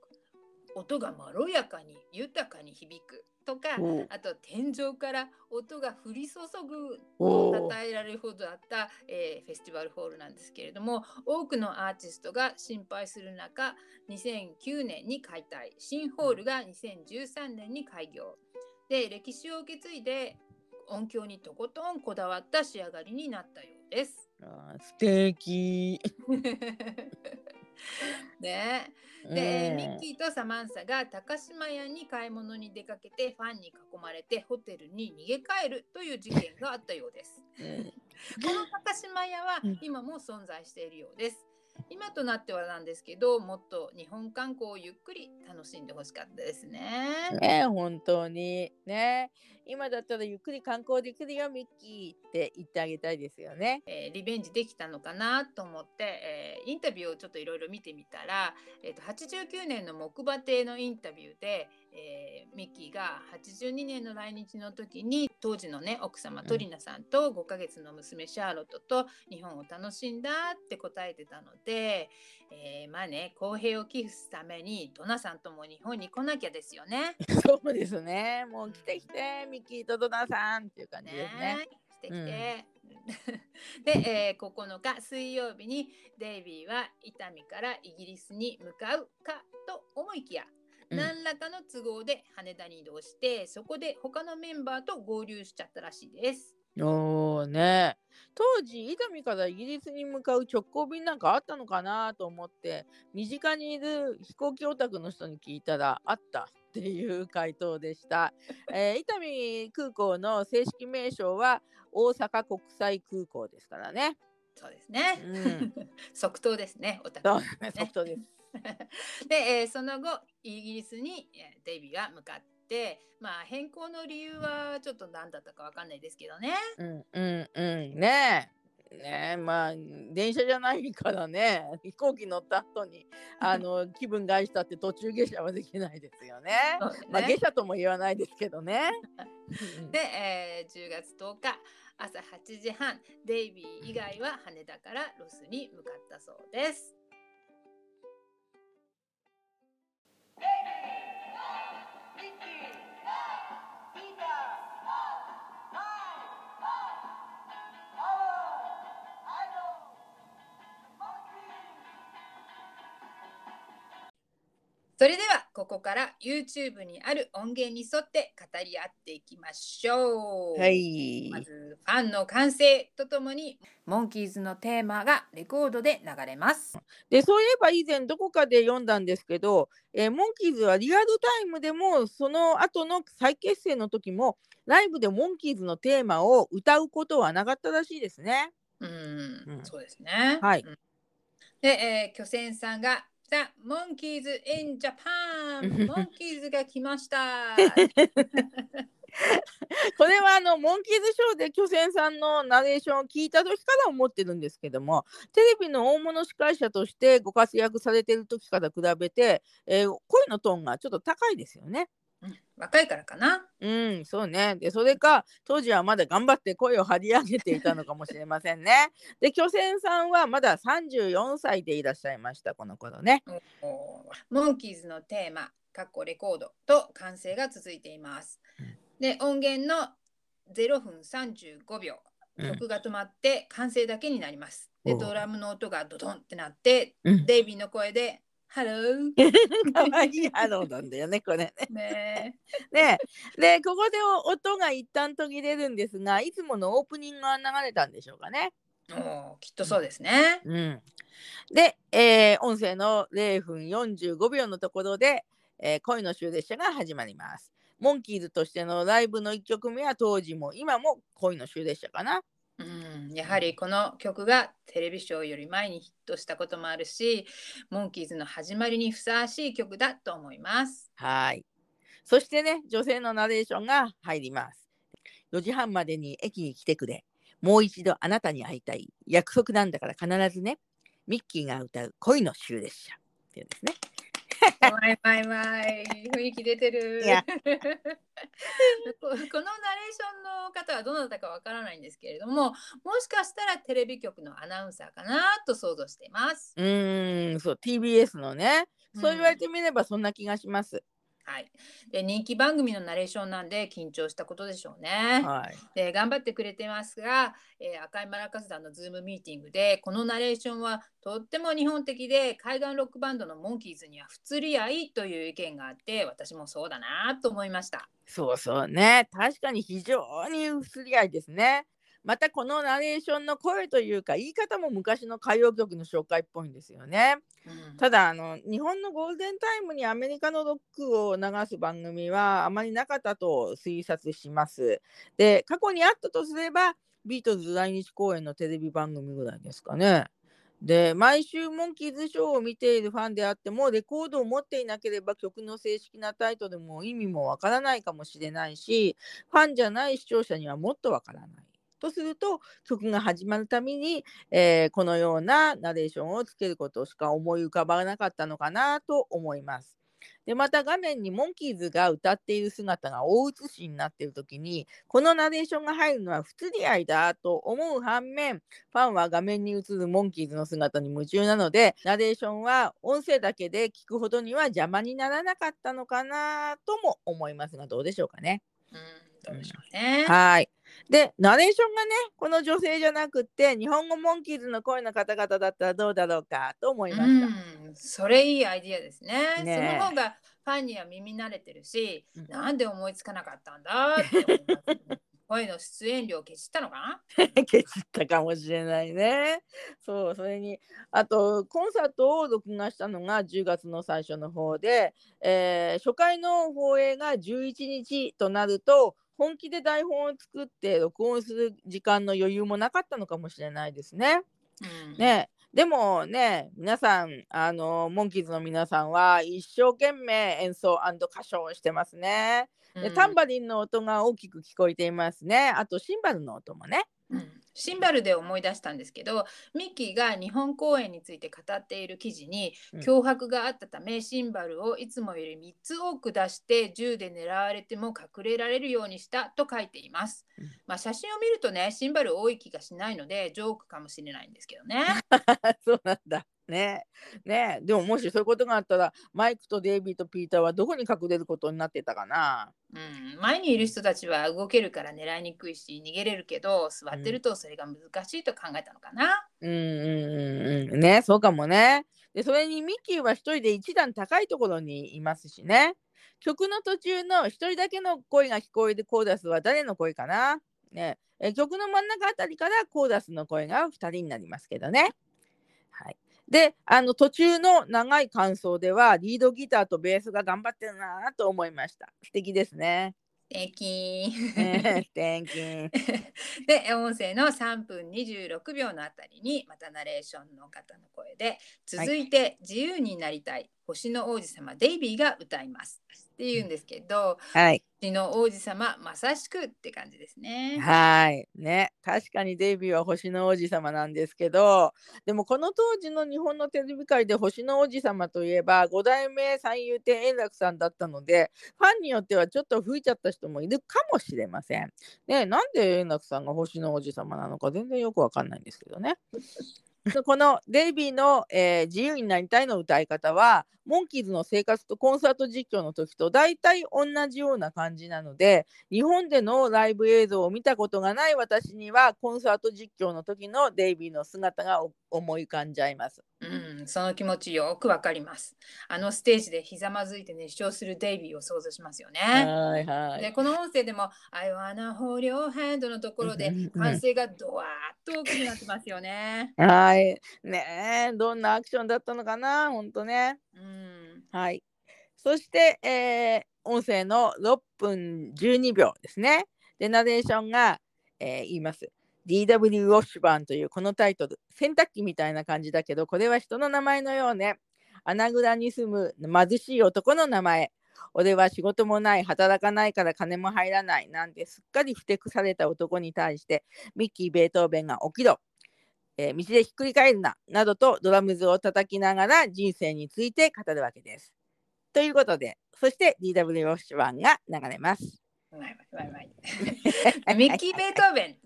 音がまろやかに豊かに響くとかあと天井から音が降り注ぐと称えられるほどあった、えー、フェスティバルホールなんですけれども多くのアーティストが心配する中2009年に解体新ホールが2013年に開業。で歴史を受け継いで音響にとことんこだわった仕上がりになったようです。あ素敵 ねで、ミッキーとサマンサが高島屋に買い物に出かけてファンに囲まれてホテルに逃げ帰るという事件があったようです。この高島屋は今も存在しているようです。今となってはなんですけどもっと日本観光をゆっくり楽しんでほしかったですね。ね本当にね今だったらゆっくり観光できるよミッキーって言ってあげたいですよね。えー、リベンジできたのかなと思って、えー、インタビューをちょっといろいろ見てみたら、えーと、89年の木馬亭のインタビューで、えー、ミッキーが82年の来日の時に当時のね奥様トリナさんと5ヶ月の娘シャーロットと日本を楽しんだって答えてたので、えー、まあね公平を寄付するためにドナさんとも日本に来なきゃですよね。そうですねもう来て来て、ミッキーとドナさんっていう感じですね。ね来て来て。うん、で、えー、9日水曜日にデイビーは伊丹からイギリスに向かうかと思いきや何らかの都合で羽田に移動して、そこで他のメンバーと合流しちゃったらしいです。おーね。当時伊丹からイギリスに向かう直行便なんかあったのかなと思って身近にいる飛行機オタクの人に聞いたらあったっていう回答でした、えー、伊丹空港の正式名称は大阪国際空港ですからね。そうですね、うん、即答ですねオタク、ね、即答です で、えー、その後イギリスにデイビーが向かってまあ変更の理由はちょっと何だったかわかんないですけどね。うんうんうんねねまあ電車じゃないからね飛行機乗った後に あの気分害したって途中下車はできないですよね。ねまあ下車とも言わないですけどね。で、えー、10月10日朝8時半デイビー以外は羽田からロスに向かったそうです。それではここから YouTube にある音源に沿って語り合っていきましょう。はい。まずファンの歓声とともにモンキーズのテーマがレコードで流れます。でそういえば以前どこかで読んだんですけど、えー、モンキーズはリアルタイムでもその後の再結成の時もライブでモンキーズのテーマを歌うことはなかったらしいですね。うん、うん、そうですね。はい。で、えー、巨泉さんがザ・モンキーズ・イン・ジャパンモンキーズが来ました これはあのモンキーズショーで巨泉さんのナレーションを聞いた時から思ってるんですけどもテレビの大物司会者としてご活躍されてる時から比べて、えー、声のトーンがちょっと高いですよね。うん、若いからかな。うん、そうね。で、それか、当時はまだ頑張って声を張り上げていたのかもしれませんね。で、巨泉さんはまだ34歳でいらっしゃいました、この頃ね。モンキーズのテーマ、かっこレコードと歓声が続いています。で、音源の0分35秒、曲が止まって歓声だけになります。で、ドラムの音がドドンってなって、デイビーの声でハロー。かわいいハローなんだよね、これね。ねねで、ここで音が一旦途切れるんですが、いつものオープニングが流れたんでしょうかね。おきっとそうですね。うん、で、えー、音声の0分45秒のところで、えー、恋の終列車が始まります。モンキーズとしてのライブの1曲目は当時も今も恋の終列車かな。うん、やはりこの曲がテレビショーより前にヒットしたこともあるし、モンキーズの始まりにふさわしい曲だと思います。はい。そしてね、女性のナレーションが入ります。4時半までに駅に来てくれ。もう一度あなたに会いたい。約束なんだから必ずね。ミッキーが歌う恋の終列車。っていうんですね。わいわいわい、雰囲気出てる。ここのナレーションの方はどなたかわからないんですけれども、もしかしたらテレビ局のアナウンサーかなと想像しています。うーん、そう、TBS のね。そう言われてみればそんな気がします。はい、で人気番組のナレーションなんで緊張したことでしょうね。はい。で頑張ってくれてますが、えー赤いマラカス団のズームミーティングでこのナレーションはとっても日本的で海岸ロックバンドのモンキーズには不釣り合いという意見があって私もそうだなと思いました。そうそうね。確かに非常に不釣り合いですね。またこのナレーションの声というか言い方も昔の歌謡曲の紹介っぽいんですよね。うんただあの日本のゴールデンタイムにアメリカのロックを流す番組はあまりなかったと推察します。で過去にあったとすればビートルズ来日公演のテレビ番組ぐらいですかね。で毎週モンキーズショーを見ているファンであってもレコードを持っていなければ曲の正式なタイトルも意味もわからないかもしれないしファンじゃない視聴者にはもっとわからない。とすると曲が始まるたびに、えーこのようなナレーションをつけることしか思い浮かばなかったのかなと思います。でまた画面にモンキーズが歌っている姿が大写しになっている時にこのナレーションが入るのは不釣り合いだと思う反面ファンは画面に映るモンキーズの姿に夢中なのでナレーションは音声だけで聞くほどには邪魔にならなかったのかなとも思いますがどうでしょうかね。うんどうでしょうね。はい。で、ナレーションがね、この女性じゃなくって、日本語モンキーズの声の方々だったらどうだろうかと思いました。うん、それいいアイディアですね。ねえその方がファンには耳慣れてるし、うんなんで思いつかなかったんだって思。声の出演料消したのかな？消したかもしれないね。そう、それに、あと、コンサートを録画したのが10月の最初の方で、えー初回の放映が11日となると、本気で台本を作って録音する時間の余裕もなかったのかもしれないですね。うんねでもね皆さんあのモンキーズの皆さんは一生懸命演奏歌唱をしてますね。でうんタンバリンの音が大きく聞こえていますね。あとシンバルの音もね。うんシンバルで思い出したんですけどミッキーが日本公演について語っている記事にうん脅迫があったためシンバルをいつもより3つ多く出して銃で狙われても隠れられるようにしたと書いていますうん。まあ写真を見るとねシンバル多い気がしないのでジョークかもしれないんですけどね。そうなんだ。ねねでももしそういうことがあったらマイクとデイビーとピーターはどこに隠れることになってたかな？うん、前にいる人たちは動けるから狙いにくいし逃げれるけど座ってるとそれが難しいと考えたのかな？うんうんうんうん。ねそうかもね。でそれにミッキーは一人で一段高いところにいますしね。曲の途中の一人だけの声が聞こえるコーダスは誰の声かな、ね、え曲の真ん中あたりからコーダスの声が2人になりますけどね。はい、であの途中の長い感想ではリードギターとベースが頑張ってるなと思いました。素敵ですね。素敵 で音声の3分26秒のあたりにまたナレーションの方の声で続いて「自由になりたい星の王子様デイビーが歌います」って言うんですけどはい。「星の王子様まさしく」って感じですね。はい。ね。確かにデイビーは星の王子様なんですけど、でもこの当時の日本のテレビ界で星の王子様といえば、5代目三遊亭円楽さんだったので、ファンによってはちょっと吹いちゃった人もいるかもしれません。ね、なんで円楽さんが星の王子様なのか全然よくわかんないんですけどね。このデイビーの、えー自由になりたいの歌い方は、モンキーズの生活とコンサート実況の時と大体同じような感じなので、日本でのライブ映像を見たことがない私にはコンサート実況の時のデイビーの姿がお思い浮かんじゃいます。うん、その気持ちよくわかります。あのステージでひざまずいて熱唱するデイビーを想像しますよね。はいはい。でこの音声でも「I wanna hold your hand」のところで歓声がドワーッと大きくなってますよね。はい。ねえ、どんなアクションだったのかな、ほんとね。うん、はい。そして、えー音声の6分12秒ですね。で、ナレーションが、えー言います。DW ウォッシュバーンというこのタイトル洗濯機みたいな感じだけどこれは人の名前のようね穴蔵に住む貧しい男の名前俺は仕事もない働かないから金も入らないなんてすっかりふてくされた男に対してミッキー・ベートーベンが起きろ、えー、道でひっくり返るななどとドラムズを叩きながら人生について語るわけです。ということでそして DW ウォッシュ1が流れます。ミッキー・ベートーベン。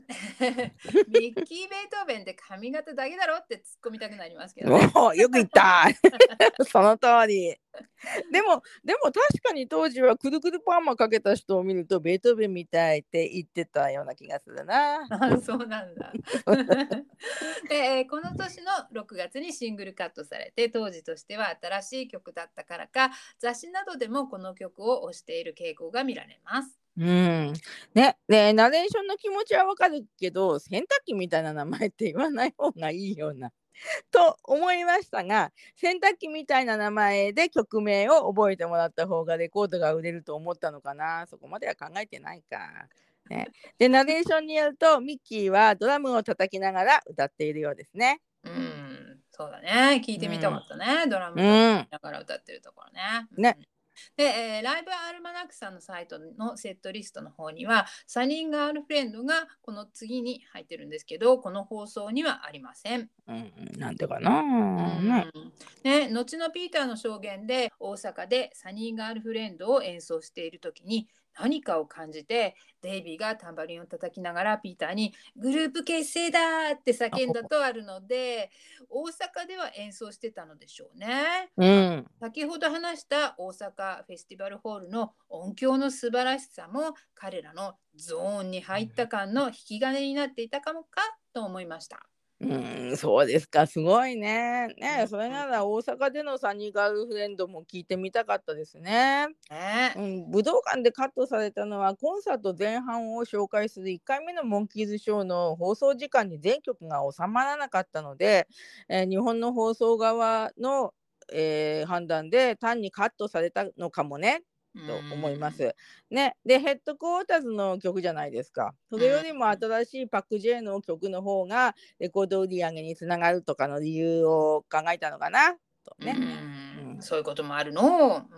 ミッキー・ベートーベンって髪型だけだろって突っ込みたくなりますけど、ね、よく言った その通り。でも、でも確かに当時はくるくるパーマかけた人を見るとベートーベンみたいって言ってたような気がするな。あそうなんだ で。この年の6月にシングルカットされて当時としては新しい曲だったからか雑誌などでもこの曲を推している傾向が見られます。うん。ね、で、ナレーションの気持ちはわかるけど、洗濯機みたいな名前って言わない方がいいような。と思いましたが、洗濯機みたいな名前で曲名を覚えてもらった方がレコードが売れると思ったのかな。そこまでは考えてないか。ね、で、ナレーションによると、ミッキーはドラムを叩きながら歌っているようですね。うん、そうだね。聞いてみたかったね。うん、ドラムを叩きながら歌ってるところね。ね。で、えー、ライブアルマナックさんのサイトのセットリストの方にはサニンガールフレンドがこの次に入ってるんですけどこの放送にはありません。うん、なんでかな、ね、ね、後のピーターの証言で大阪でサニーガールフレンドを演奏している時に何かを感じてデイビーがタンバリンを叩きながらピーターに「グループ結成だ!」って叫んだとあるので大阪では演奏してたのでしょうね。うん、先ほど話した大阪フェスティバルホールの音響の素晴らしさも彼らのゾーンに入った感の引き金になっていたかもかと思いました。うん、そうですか、すごいね。ね、それなら大阪でのサニーガールフレンドも聞いてみたかったですね。ねうん、武道館でカットされたのはコンサート前半を紹介する1回目のモンキーズショーの放送時間に全曲が収まらなかったので、えー、日本の放送側の、えー、判断で単にカットされたのかもねと思います。ね、でヘッドクォーターズの曲じゃないですか。それよりも新しいパック J の曲の方がレコード売り上げにつながるとかの理由を考えたのかなとね。うん、そういうこともあるの。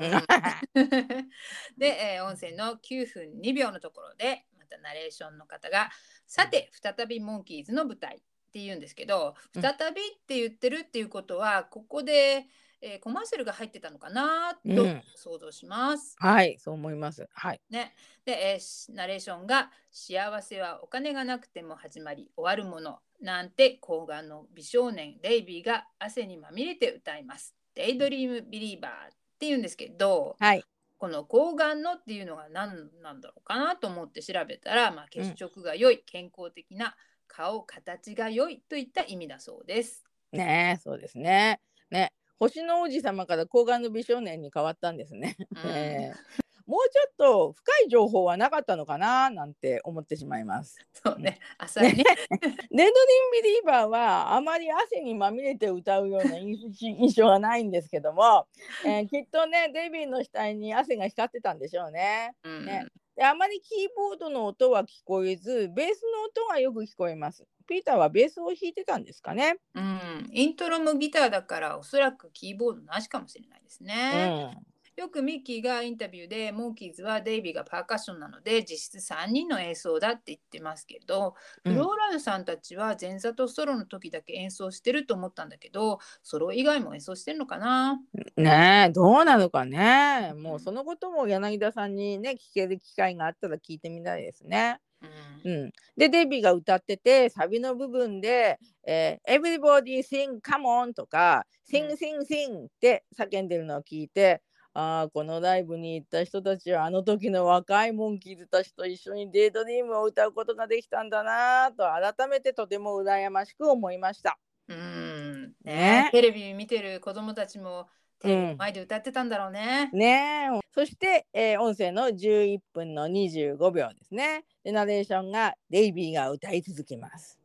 で、えー、音声の9分2秒のところでまたナレーションの方が「さて再びモンキーズの舞台」って言うんですけど「再び」って言ってるっていうことはここで「えー、コマーシャルが入ってたのかなと想像します。うん、はい、そう思います。はい。ね、で、えー、ナレーションが幸せはお金がなくても始まり終わるものなんて抗がんの美少年デイビーが汗にまみれて歌います。デイドリームビリーバーって言うんですけど、はい。この抗がんのっていうのが何なんだろうかなと思って調べたら、まあ、血色が良い、うん、健康的な顔形が良いといった意味だそうです。ねそうですね。ね星の王子様から高顔の美少年に変わったんですね。うんえー、もうちょっと深い情報はなかったのかななんて思ってしまいます。そうね、浅いね。レッドリンビリーバーはあまり汗にまみれて歌うような印象がないんですけども、えー、きっとねデビーの額に汗が光ってたんでしょうね。うん、ねであまりキーボードの音は聞こえずベースの音がよく聞こえます。ピーターはベースを弾いてたんですかね。うん、イントロもギターだからおそらくキーボードなしかもしれないですね。うんよくミッキーがインタビューでモンキーズはデイビーがパーカッションなので実質3人の演奏だって言ってますけど、うん、フローラルさんたちは前座とソロの時だけ演奏してると思ったんだけどソロ以外も演奏してるのかな？ねえどうなのかねもうそのことも柳田さんにね聞ける機会があったら聞いてみたいですね。うん、うん、でデビーが歌っててサビの部分で「えー、Everybody sing come on」とか「sing sing sing」って叫んでるのを聞いてああこのライブに行った人たちはあの時の若いモンキーズたちと一緒にデートリームを歌うことができたんだなと改めてとても羨ましく思いました。うん。ね、テレビ見てる子供たちもテレビの前で歌ってたんだろうね。うん、ねそして、えー、音声の11分の25秒ですね。でナレーションがデイビーが歌い続けます。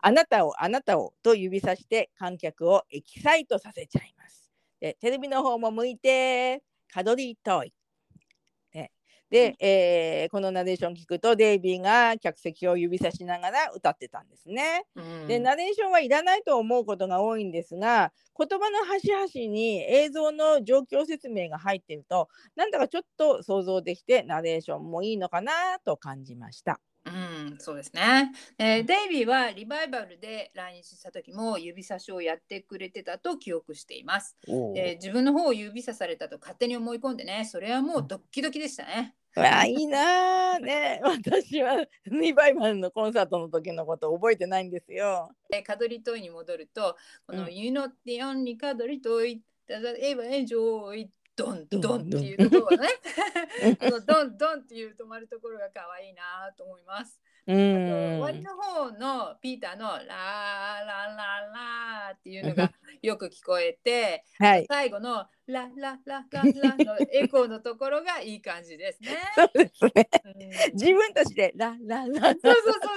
あなたをあなたをと指さして観客をエキサイトさせちゃいます。でテレビの方も向いて、カドリートイ。ね、で、えーこのナレーション聞くとデイビーが客席を指さしながら歌ってたんですね。うんでナレーションはいらないと思うことが多いんですが言葉の端々に映像の状況説明が入っているとなんだかちょっと想像できてナレーションもいいのかなと感じました。うん、そうですね、えーデイビーはリバイバルで来日した時も指差しをやってくれてたと記憶しています。で自分の方を指さされたと勝手に思い込んでねそれはもうドッキドキでしたね。わあいいなあ。ね。私はリバイバルのコンサートの時のこと覚えてないんですよ。でカドリトイに戻るとこの「うん。You not the only カドリトイ that ever enjoy ドンドンドンっていうところがねこのドン ドンっていう止まるところが可愛いなと思います。うあとん。終わりの方のピーターのラーラララっていうのがよく聞こえてはい。最後のラララララ のエコーのところがいい感じですね。そうですね。うん自分たちでララララって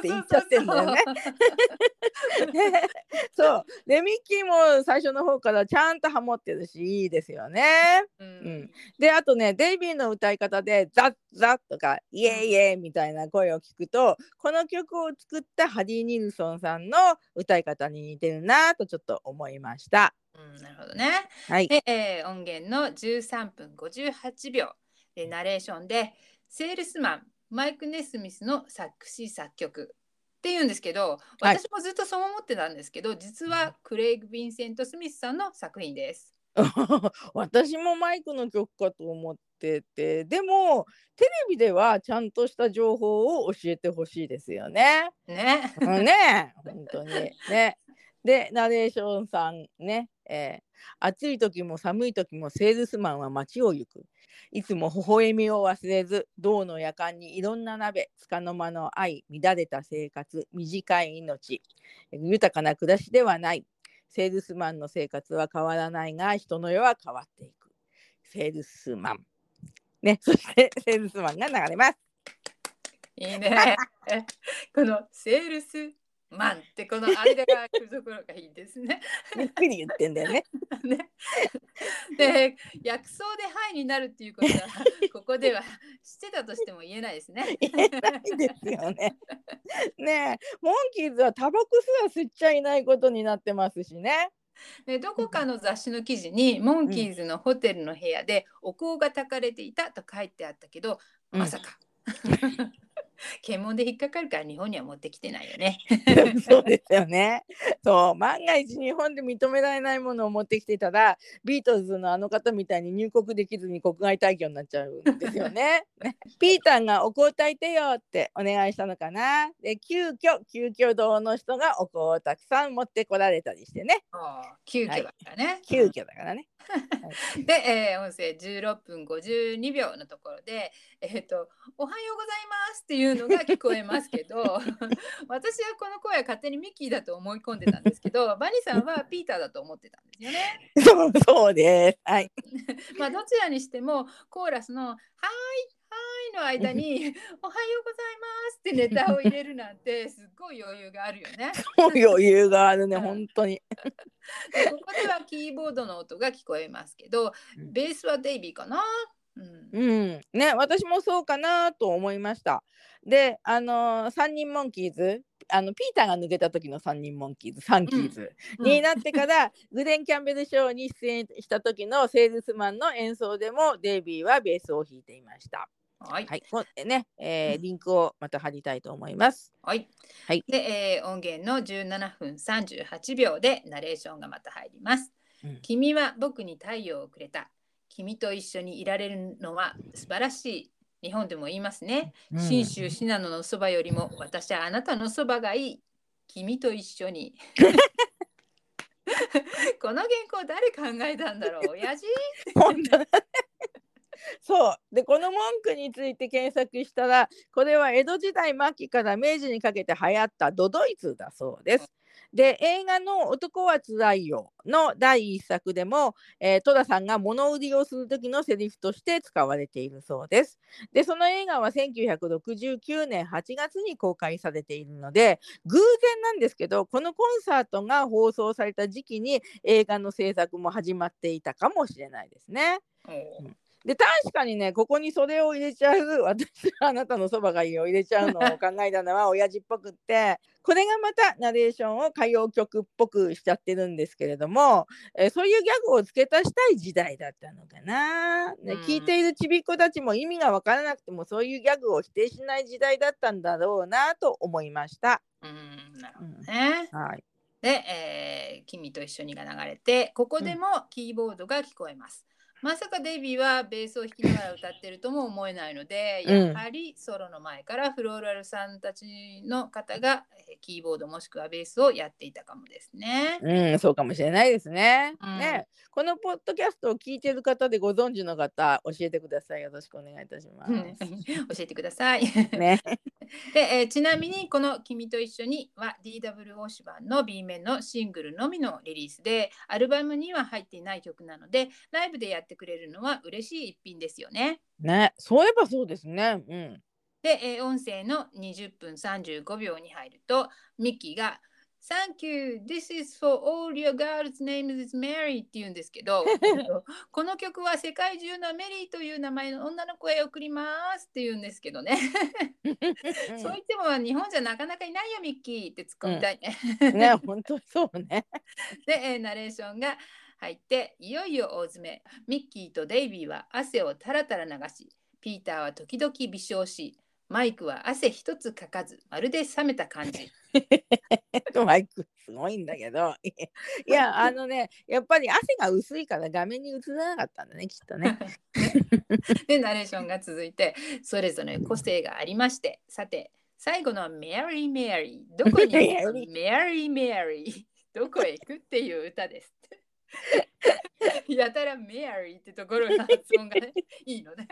言っちゃってんだよね。そう。でミッキーも最初の方からちゃんとハモってるしいいですよね。ううんんであとねデイビーの歌い方で「ザッザッ」とか「イエイイエイ」みたいな声を聞くとこの曲を作ったハリー・ニルソンさんの歌い方に似てるなとちょっと思いました。うんなるほどね。はい。で、えー音源の13分58秒でナレーションでセールスマンマイク・ネスミスの作詞作曲っていうんですけどはい私もずっとそう思ってたんですけど、実はクレイグ・ヴィンセント・スミスさんの作品です。私もマイクの曲かと思っててでもテレビではちゃんとした情報を教えてほしいですよね。ね。うんね本当にね。でナレーションさんね、えー暑い時も寒い時もセールスマンは街を行く。いつも微笑みを忘れず銅の夜間にいろんな鍋つかの間の愛乱れた生活短い命豊かな暮らしではないセールスマンの生活は変わらないが人の世は変わっていくセールスマンねそして セールスマンが流れますいいね。このセールスマンってこの間が来るところがいいですね。ゆっくり言ってんだよね。ね。で、薬草でハイになるっていうことは、ここでは知ってたとしても言えないですね。言えないですよね。ねえ。モンキーズはタバコすら吸っちゃいないことになってますしね。でどこかの雑誌の記事にモンキーズのホテルの部屋でお香が焚かれていたと書いてあったけど、うん。まさか検問で引っかかるから日本には持ってきてないよね。そうですよね。そう万が一日本で認められないものを持ってきてたらビートルズのあの方みたいに入国できずに国外退去になっちゃうんですよね。ね ピーターがお香炊いてよってお願いしたのかな。で急遽急遽堂の人がお香をたくさん持ってこられたりしてね。急遽だからね。急遽だからね。で、えー音声16分52秒のところで、えーと「おはようございます」っていうのが聞こえますけど 私はこの声は勝手にミッキーだと思い込んでたんですけどバニーさんはピーターだと思ってたんですよね。そ うそうです。はい。まあどちらにしてもコーラスの「はーいはーい」の間に「おはようございます」ってネタを入れるなんてすっごい余裕があるよね。余裕があるねうん本当に。でここではキーボードの音が聞こえますけどうんベースはデイビーかな？うんうん、ね私もそうかなと思いました。であのー、3人モンキーズあのピーターが抜けた時の3人モンキーズサンキーズ、うんになってから グレン・キャンベルショーに出演した時のセールスマンの演奏でもデイビーはベースを弾いていました。はいはい、こね、えーリンクをまた貼りたいと思います。はい。はいで、えー音源の17分38秒でナレーションがまた入ります。うん君は僕に太陽をくれた。君と一緒にいられるのは素晴らしい。日本でも言いますね。信州信濃のそばよりも私はあなたのそばがいい。君と一緒に。この原稿誰考えたんだろう？親父？本当そうでこの文句について検索したらこれは江戸時代末期から明治にかけて流行ったドドイツだそうです。で映画の「男はつらいよ」の第一作でも、えー、戸田さんが物売りをする時のセリフとして使われているそうです。でその映画は1969年8月に公開されているので偶然なんですけどこのコンサートが放送された時期に映画の制作も始まっていたかもしれないですね。おーで確かにねここにそれを入れちゃう 私はあなたのそばがいいを入れちゃうのを 考えたのは親父っぽくってこれがまたナレーションを歌謡曲っぽくしちゃってるんですけれども、えー、そういうギャグを付け足したい時代だったのかな、ね、聞いているちびっ子たちも意味が分からなくてもそういうギャグを否定しない時代だったんだろうなと思いました。うんなるほどね、うん、はい。で、えー、君と一緒にが流れてここでもキーボードが聞こえます。まさかデイビーはベースを弾きながら歌ってるとも思えないので、うん、やはりソロの前からフローラルさんたちの方がキーボードもしくはベースをやっていたかもですね。うん、そうかもしれないですね。うん、ね、このポッドキャストを聞いてる方でご存知の方、教えてください。よろしくお願いいたします。教えてください。ね。で、えー、ちなみにこの君と一緒には DW オシバンの B 面のシングルのみのリリースで、アルバムには入っていない曲なので、ライブでやってってくれるのは嬉しい一品ですよね。ね、そういえばそうですね。うん。で、えー、音声の20分35秒に入ると、ミッキーが Thank you. This is for all your girls' names is Mary って言うんですけど、この曲は世界中のメリーという名前の女の子へ送りますって言うんですけどね。そう言っても日本じゃなかなかいないよ、ミッキーって突っ込みたいね。うん、ね、本当そうね。で、えー、ナレーションが入っていよいよ大詰め。ミッキーとデイビーは汗をたらたら流しピーターは時々微笑しマイクは汗一つかかずまるで冷めた感じ。マイクすごいんだけど。いや あのねやっぱり汗が薄いから画面に映らなかったんだねきっとね。でナレーションが続いてそれぞれ個性がありましてさて最後のメリーメリーどこにメリーメリー。どこへ行く？っていう歌です。やたらメアリーってところが発音がね いいのね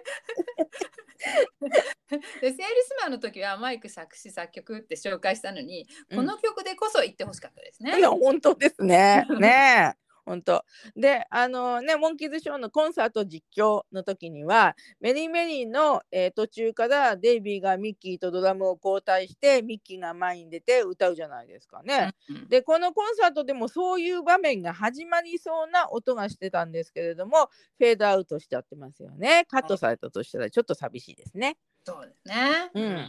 でセールスマンの時はマイク作詞作曲って紹介したのに、この曲でこそ言ってほしかったですね。いや本当ですね。ね本当であのねモンキーズショーのコンサート実況の時にはメリーメリーの、えー、途中からデイビーがミッキーとドラムを交代してミッキーが前に出て歌うじゃないですかね。うん、でこのコンサートでもそういう場面が始まりそうな音がしてたんですけれどもフェードアウトしちゃってますよね。カットされたとしたらちょっと寂しいですね。そうですね、うん、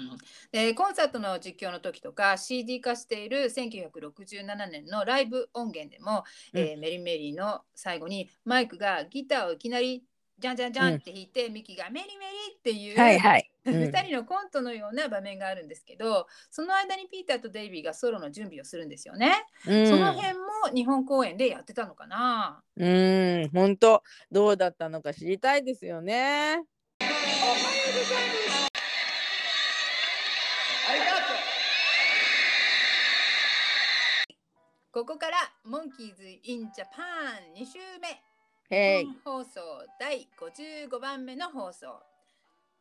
でコンサートの実況の時とか CD 化している1967年のライブ音源でも、うん、えー、メリメリーの最後にマイクがギターをいきなりじゃんじゃんじゃんって弾いて、うん、ミキがメリメリっていう、はいはい、2人のコントのような場面があるんですけどその間にピーターとデイビーがソロの準備をするんですよね。その辺も日本公演でやってたのかなうん。本当どうだったのか知りたいですよね。ここからモンキーズ・イン・ジャパン2週目、放送第55番目の放送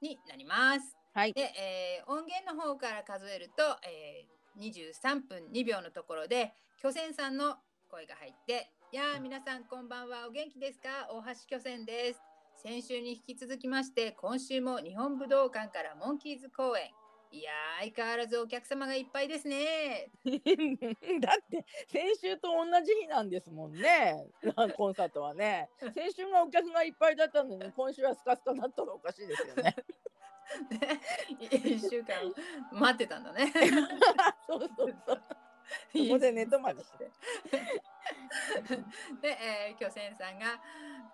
になります。はい、で、えー、音源の方から数えると、えー、23分2秒のところで巨泉さんの声が入って「やあ皆さんこんばんは。お元気ですか？大橋巨泉です」先週に引き続きまして今週も日本武道館からモンキーズ公演いや相変わらずお客様がいっぱいですね。だって先週と同じ日なんですもんね コンサートはね。先週がお客がいっぱいだったのに今週はスカスカだったらおかしいですよね。ね1週間待ってたんだね。そうそうそう。そこで寝泊まりして。で、えー、巨泉さんが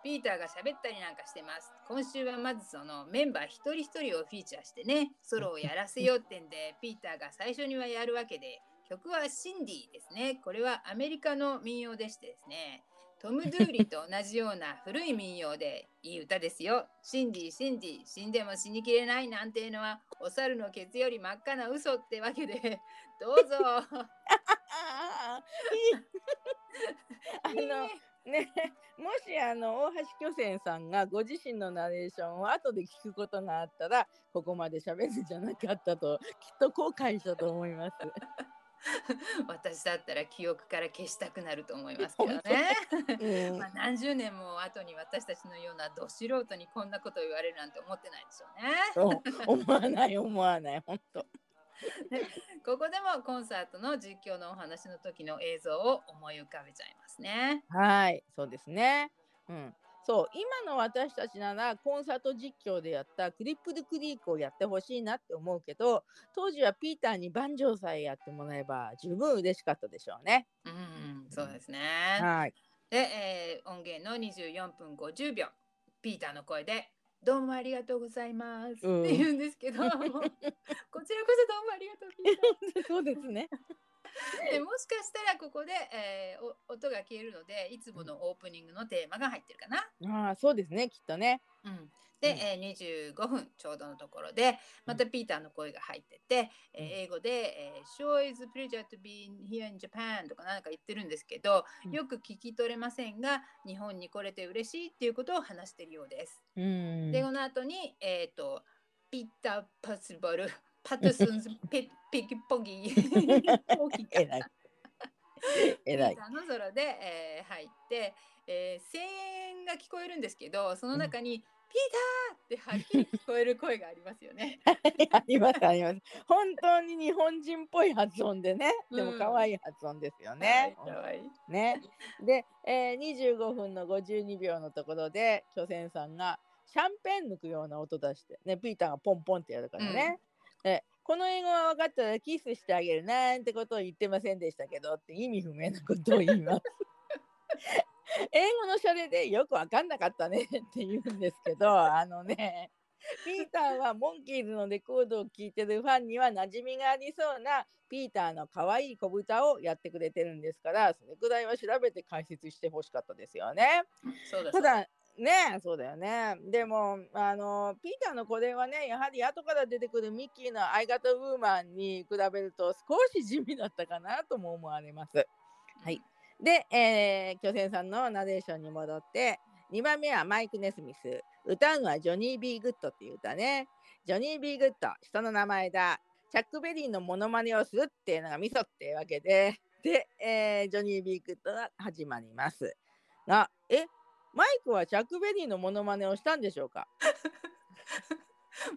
ピーターが喋ったりなんかしてます。今週はまずそのメンバー一人一人をフィーチャーしてね、ソロをやらせようってんで、ピーターが最初にはやるわけで、曲はシンディですね。これはアメリカの民謡でしてですね。トム・ドゥーリと同じような古い民謡でいい歌ですよ。シンディ、シンディ、死んでも死にきれないなんていうのはお猿のケツより真っ赤な嘘ってわけで、どうぞ。あのね、もしあの大橋巨泉さんがご自身のナレーションを後で聞くことがあったらここまで喋るんじゃなかったときっと後悔したと思います。私だったら記憶から消したくなると思いますけどね。うん、まあ何十年も後に私たちのようなど素人にこんなこと言われるなんて思ってないでしょうね。思わない思わない本当。ここでもコンサートの実況のお話の時の映像を思い浮かべちゃいますね。はい、そうですね。うん。そう今の私たちならコンサート実況でやったクリップドクリークをやってほしいなって思うけど当時はピーターにバンジョーさえやってもらえば十分嬉しかったでしょうね。うん、そうですね。はい。で、えー音源の24分50秒ピーターの声で「どうもありがとうございます」うんって言うんですけど、こちらこそどうもありがとう そうですね。でもしかしたらここで、えーお音が消えるのでいつものオープニングのテーマが入ってるかな。ああそうですねきっとね。うん、で、うんえー25分ちょうどのところでまたピーターの声が入ってて、えー英語で、えー「Sure is pleasure to be here in Japan」とかなんか言ってるんですけどうんよく聞き取れませんが日本に来れて嬉しいっていうことを話してるようです。うん。でこの後に、えー、とピーター・パスボルパトソンズ・ピピキポギ ポギかえらい。えらいのソロで、えー入って、えー声援が聞こえるんですけどその中に「ピーター!」ってはっきり聞こえる声がありますよね。ありますあります。本当に日本人っぽい発音でね。でもうん可愛い発音ですよね。かわいい。ね。で、えー、25分の52秒のところで巨泉さんがシャンペン抜くような音出して、ね、ピーターがポンポンってやるからね。えこの英語は分かったらキスしてあげるなんてことを言ってませんでしたけどって意味不明なことを言います。英語のシャレでよく分かんなかったねって言うんですけど あのねピーターはモンキーズのレコードを聴いてるファンには馴染みがありそうなピーターの可愛い小豚をやってくれてるんですからそれくらいは調べて解説してほしかったですよね。ただねそうだよね。でもあのピーターのこれはねやはり後から出てくるミッキーの相方ウーマンに比べると少し地味だったかなとも思われます。はい。で、えー、巨泉さんのナレーションに戻って2番目はマイク・ネスミス。歌うのはジョニー・ビー・グッドっていう歌ね。ジョニー・ビー・グッド人の名前だ。チャック・ベリーのモノマネをするっていうのがミソっていうわけで。で、えージョニー・ビー・グッドが始まります。がえマイクはチャック・ベリーのモノマネをしたんでしょうか？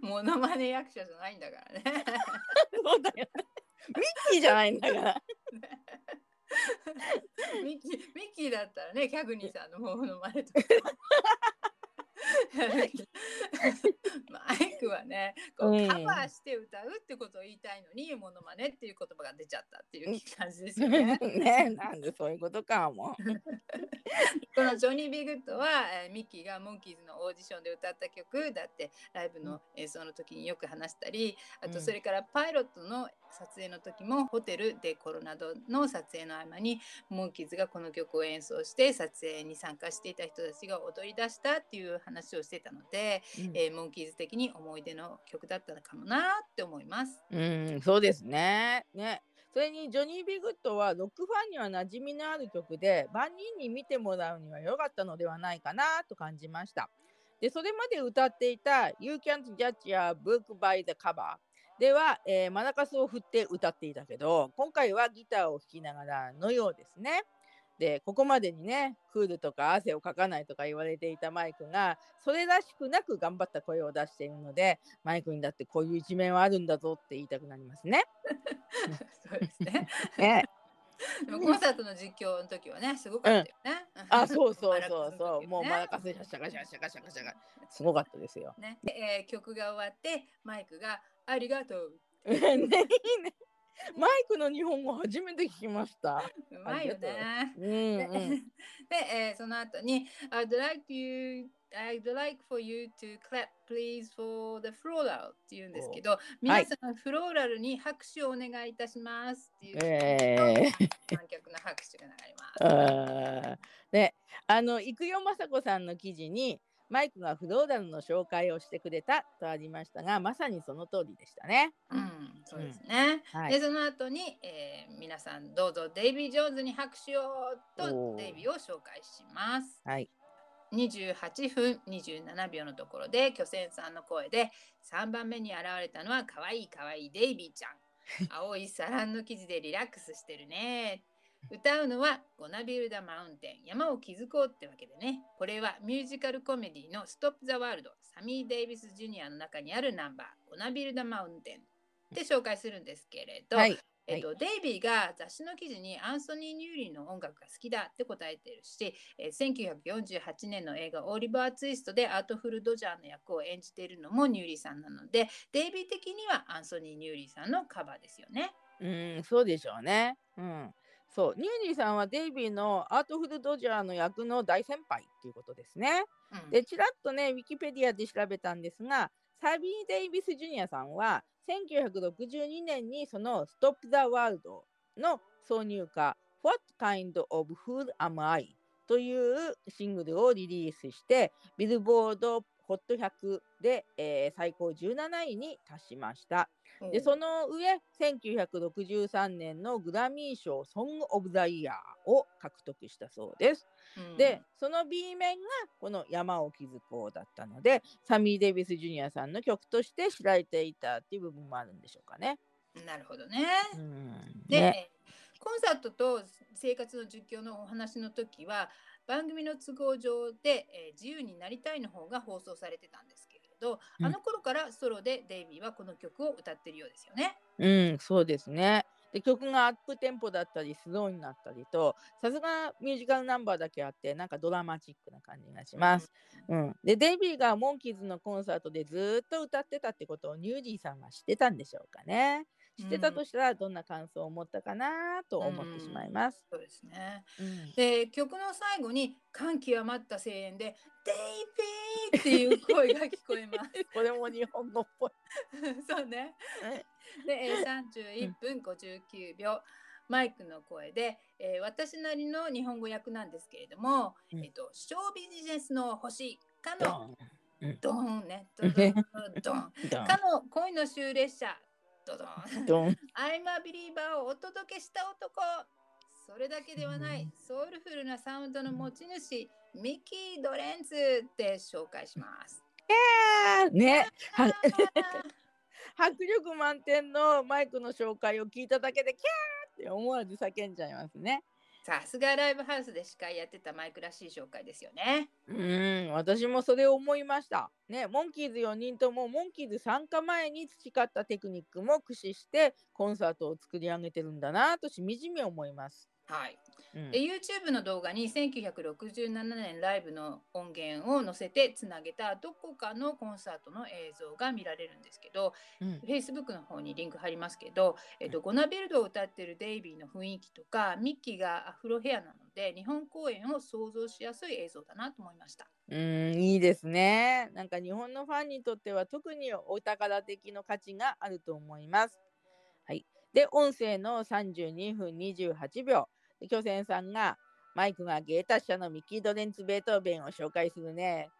モノマネ役者じゃないんだからね。そうだよねミッキーじゃないんだからミッキーミッキーだったらね、キャグニーさんのモノマネとか。マイクはね、こううん。カバーして歌うってことを言いたいのに、モノマネっていう言葉が出ちゃったっていう感じですよね。ねなんでそういうことかも。このジョニー・ビーグッドは、えーミッキーがモンキーズのオーディションで歌った曲だってライブの演奏の時によく話したりあうん。とそれからパイロットの撮影の時もホテルでコロナドの撮影の合間にモンキーズがこの曲を演奏して撮影に参加していた人たちが踊り出したっていう話をしてたので、うんえーモンキーズ的に思い出の曲だったのかもなって思います。うん、そうですね。ね。それにジョニー・ビーグッドはロックファンには馴染みのある曲で万人に見てもらうには良かったのではないかなと感じました。で、それまで歌っていた You Can't Judge Your Book by the Cover では、えーマラカスを振って歌っていたけど、今回はギターを弾きながらのようですね。で、ここまでにね、クールとか汗をかかないとか言われていたマイクが、それらしくなく頑張った声を出しているので、マイクにだってこういう一面はあるんだぞって言いたくなりますね。そうですね。ね でもコンサートの実況の時はね、すごかったよね。あ、そうそうそうそう、ねもうマラカスシャシャカシャシャカシャカシャカすごかったですよ。ね、でえー曲が終わってマイクが「ありがとう ね、いいね。マイクの日本語初めて聞きました。」うまいよね。うんでうん。で、えーその後に「I'd like you I'd like for you to clap please for the floral」って言うんですけど皆さん、フローラルに拍手をお願いいたしますっていう、え観客の拍手が流れます。で、あの、生よまさこさんの記事に、マイクがフローダルの紹介をしてくれたとありましたが、まさにその通りでしたね。うん、そうですね。はいで、その後に、えー皆さんどうぞデイビー・ジョーンズに拍手をとデイビーを紹介します。はい。28分27秒のところで巨泉さんの声で3番目に現れたのは可愛い可愛いデイビーちゃん 青いサランの生地でリラックスしてるね歌うのはゴナビルダ・マウンテン山を築こうってわけでねこれはミュージカルコメディのストップ・ザ・ワールドサミー・デイビス・ジュニアの中にあるナンバーゴナビルダ・マウンテンって紹介するんですけれど、はい。えっと、デイビーが雑誌の記事にアンソニー・ニューリーの音楽が好きだって答えてるし、えー、1948年の映画「オリバー・ツイスト」でアートフル・ドジャーの役を演じているのもニューリーさんなのでデイビー的にはアンソニー・ニューリーさんのカバーですよね。うんそうでしょうね。うんそうニューリーさんはデイビーのアートフル・ドジャーの役の大先輩っていうことですね。うん、でちらっとねウィキペディアで調べたんですがサビー・デイビス・ジュニアさんは1962年にその「Stop the World」の挿入歌「What Kind of Fool Am I?」というシングルをリリースしてビルボードホット100で、えー、最高17位に達しました。でその上1963年のグラミー賞ソング・オブ・ザ・イヤーを獲得したそうです。うん、でその B 面がこの「山を築こう」だったのでサミー・デイビス・ジュニアさんの曲として知られていたっていう部分もあるんでしょうかね。なるほどね。うん、で、ね、コンサートと生活の実況のお話の時は番組の都合上で、えー、自由になりたいの方が放送されてたんですけど、うん、あの頃からソロでデイビーはこの曲を歌ってるようですよね。うん、そうですね。で曲がアップテンポだったりスローになったりとさすがミュージカルナンバーだけあってなんかドラマチックな感じがします。うん、うん、でデイビーがモンキーズのコンサートでずっと歌ってたってことをニュージーさんは知ってたんでしょうかね。知ってたとしたらどんな感想を持ったかなと思ってしまいます。うん、そうですね、うん、で曲の最後に感極まった声援で「デイビー!」っていう声が聞こえます。これも日本語っぽい。そうね。で31分59秒。マイクの声で、えー、私なりの日本語訳なんですけれども、うん、えっと、ショービジネスの星かのドンね、ドンドンかの恋の終列車ドドン。ドン。アイマビリーバーをお届けした男。それだけではない、ソウルフルなサウンドの持ち主、ミッキー・ドレンズで紹介します。えー、ね。迫力満点のマイクの紹介を聞いただけでキャーって思わず叫んじゃいますね。さすがライブハウスで司会やってたマイクらしい紹介ですよね。うん、私もそれを思いました。ね、モンキーズ4人ともモンキーズ参加前に培ったテクニックも駆使してコンサートを作り上げてるんだなとしみじみ思います。はい、うん、YouTube の動画に1967年ライブの音源を載せてつなげたどこかのコンサートの映像が見られるんですけど、うん、Facebook の方にリンク貼りますけど、えっと、ゴナビルドを歌ってるデイビーの雰囲気とかミッキーがアフロヘアなので日本公演を想像しやすい映像だなと思いました。うんいいですね。なんか日本のファンにとっては特にお宝的の価値があると思います。はい、で音声の32分28秒。巨泉さんがマイクが芸達者のミキー・ドレンツ・ベートーベンを紹介するね。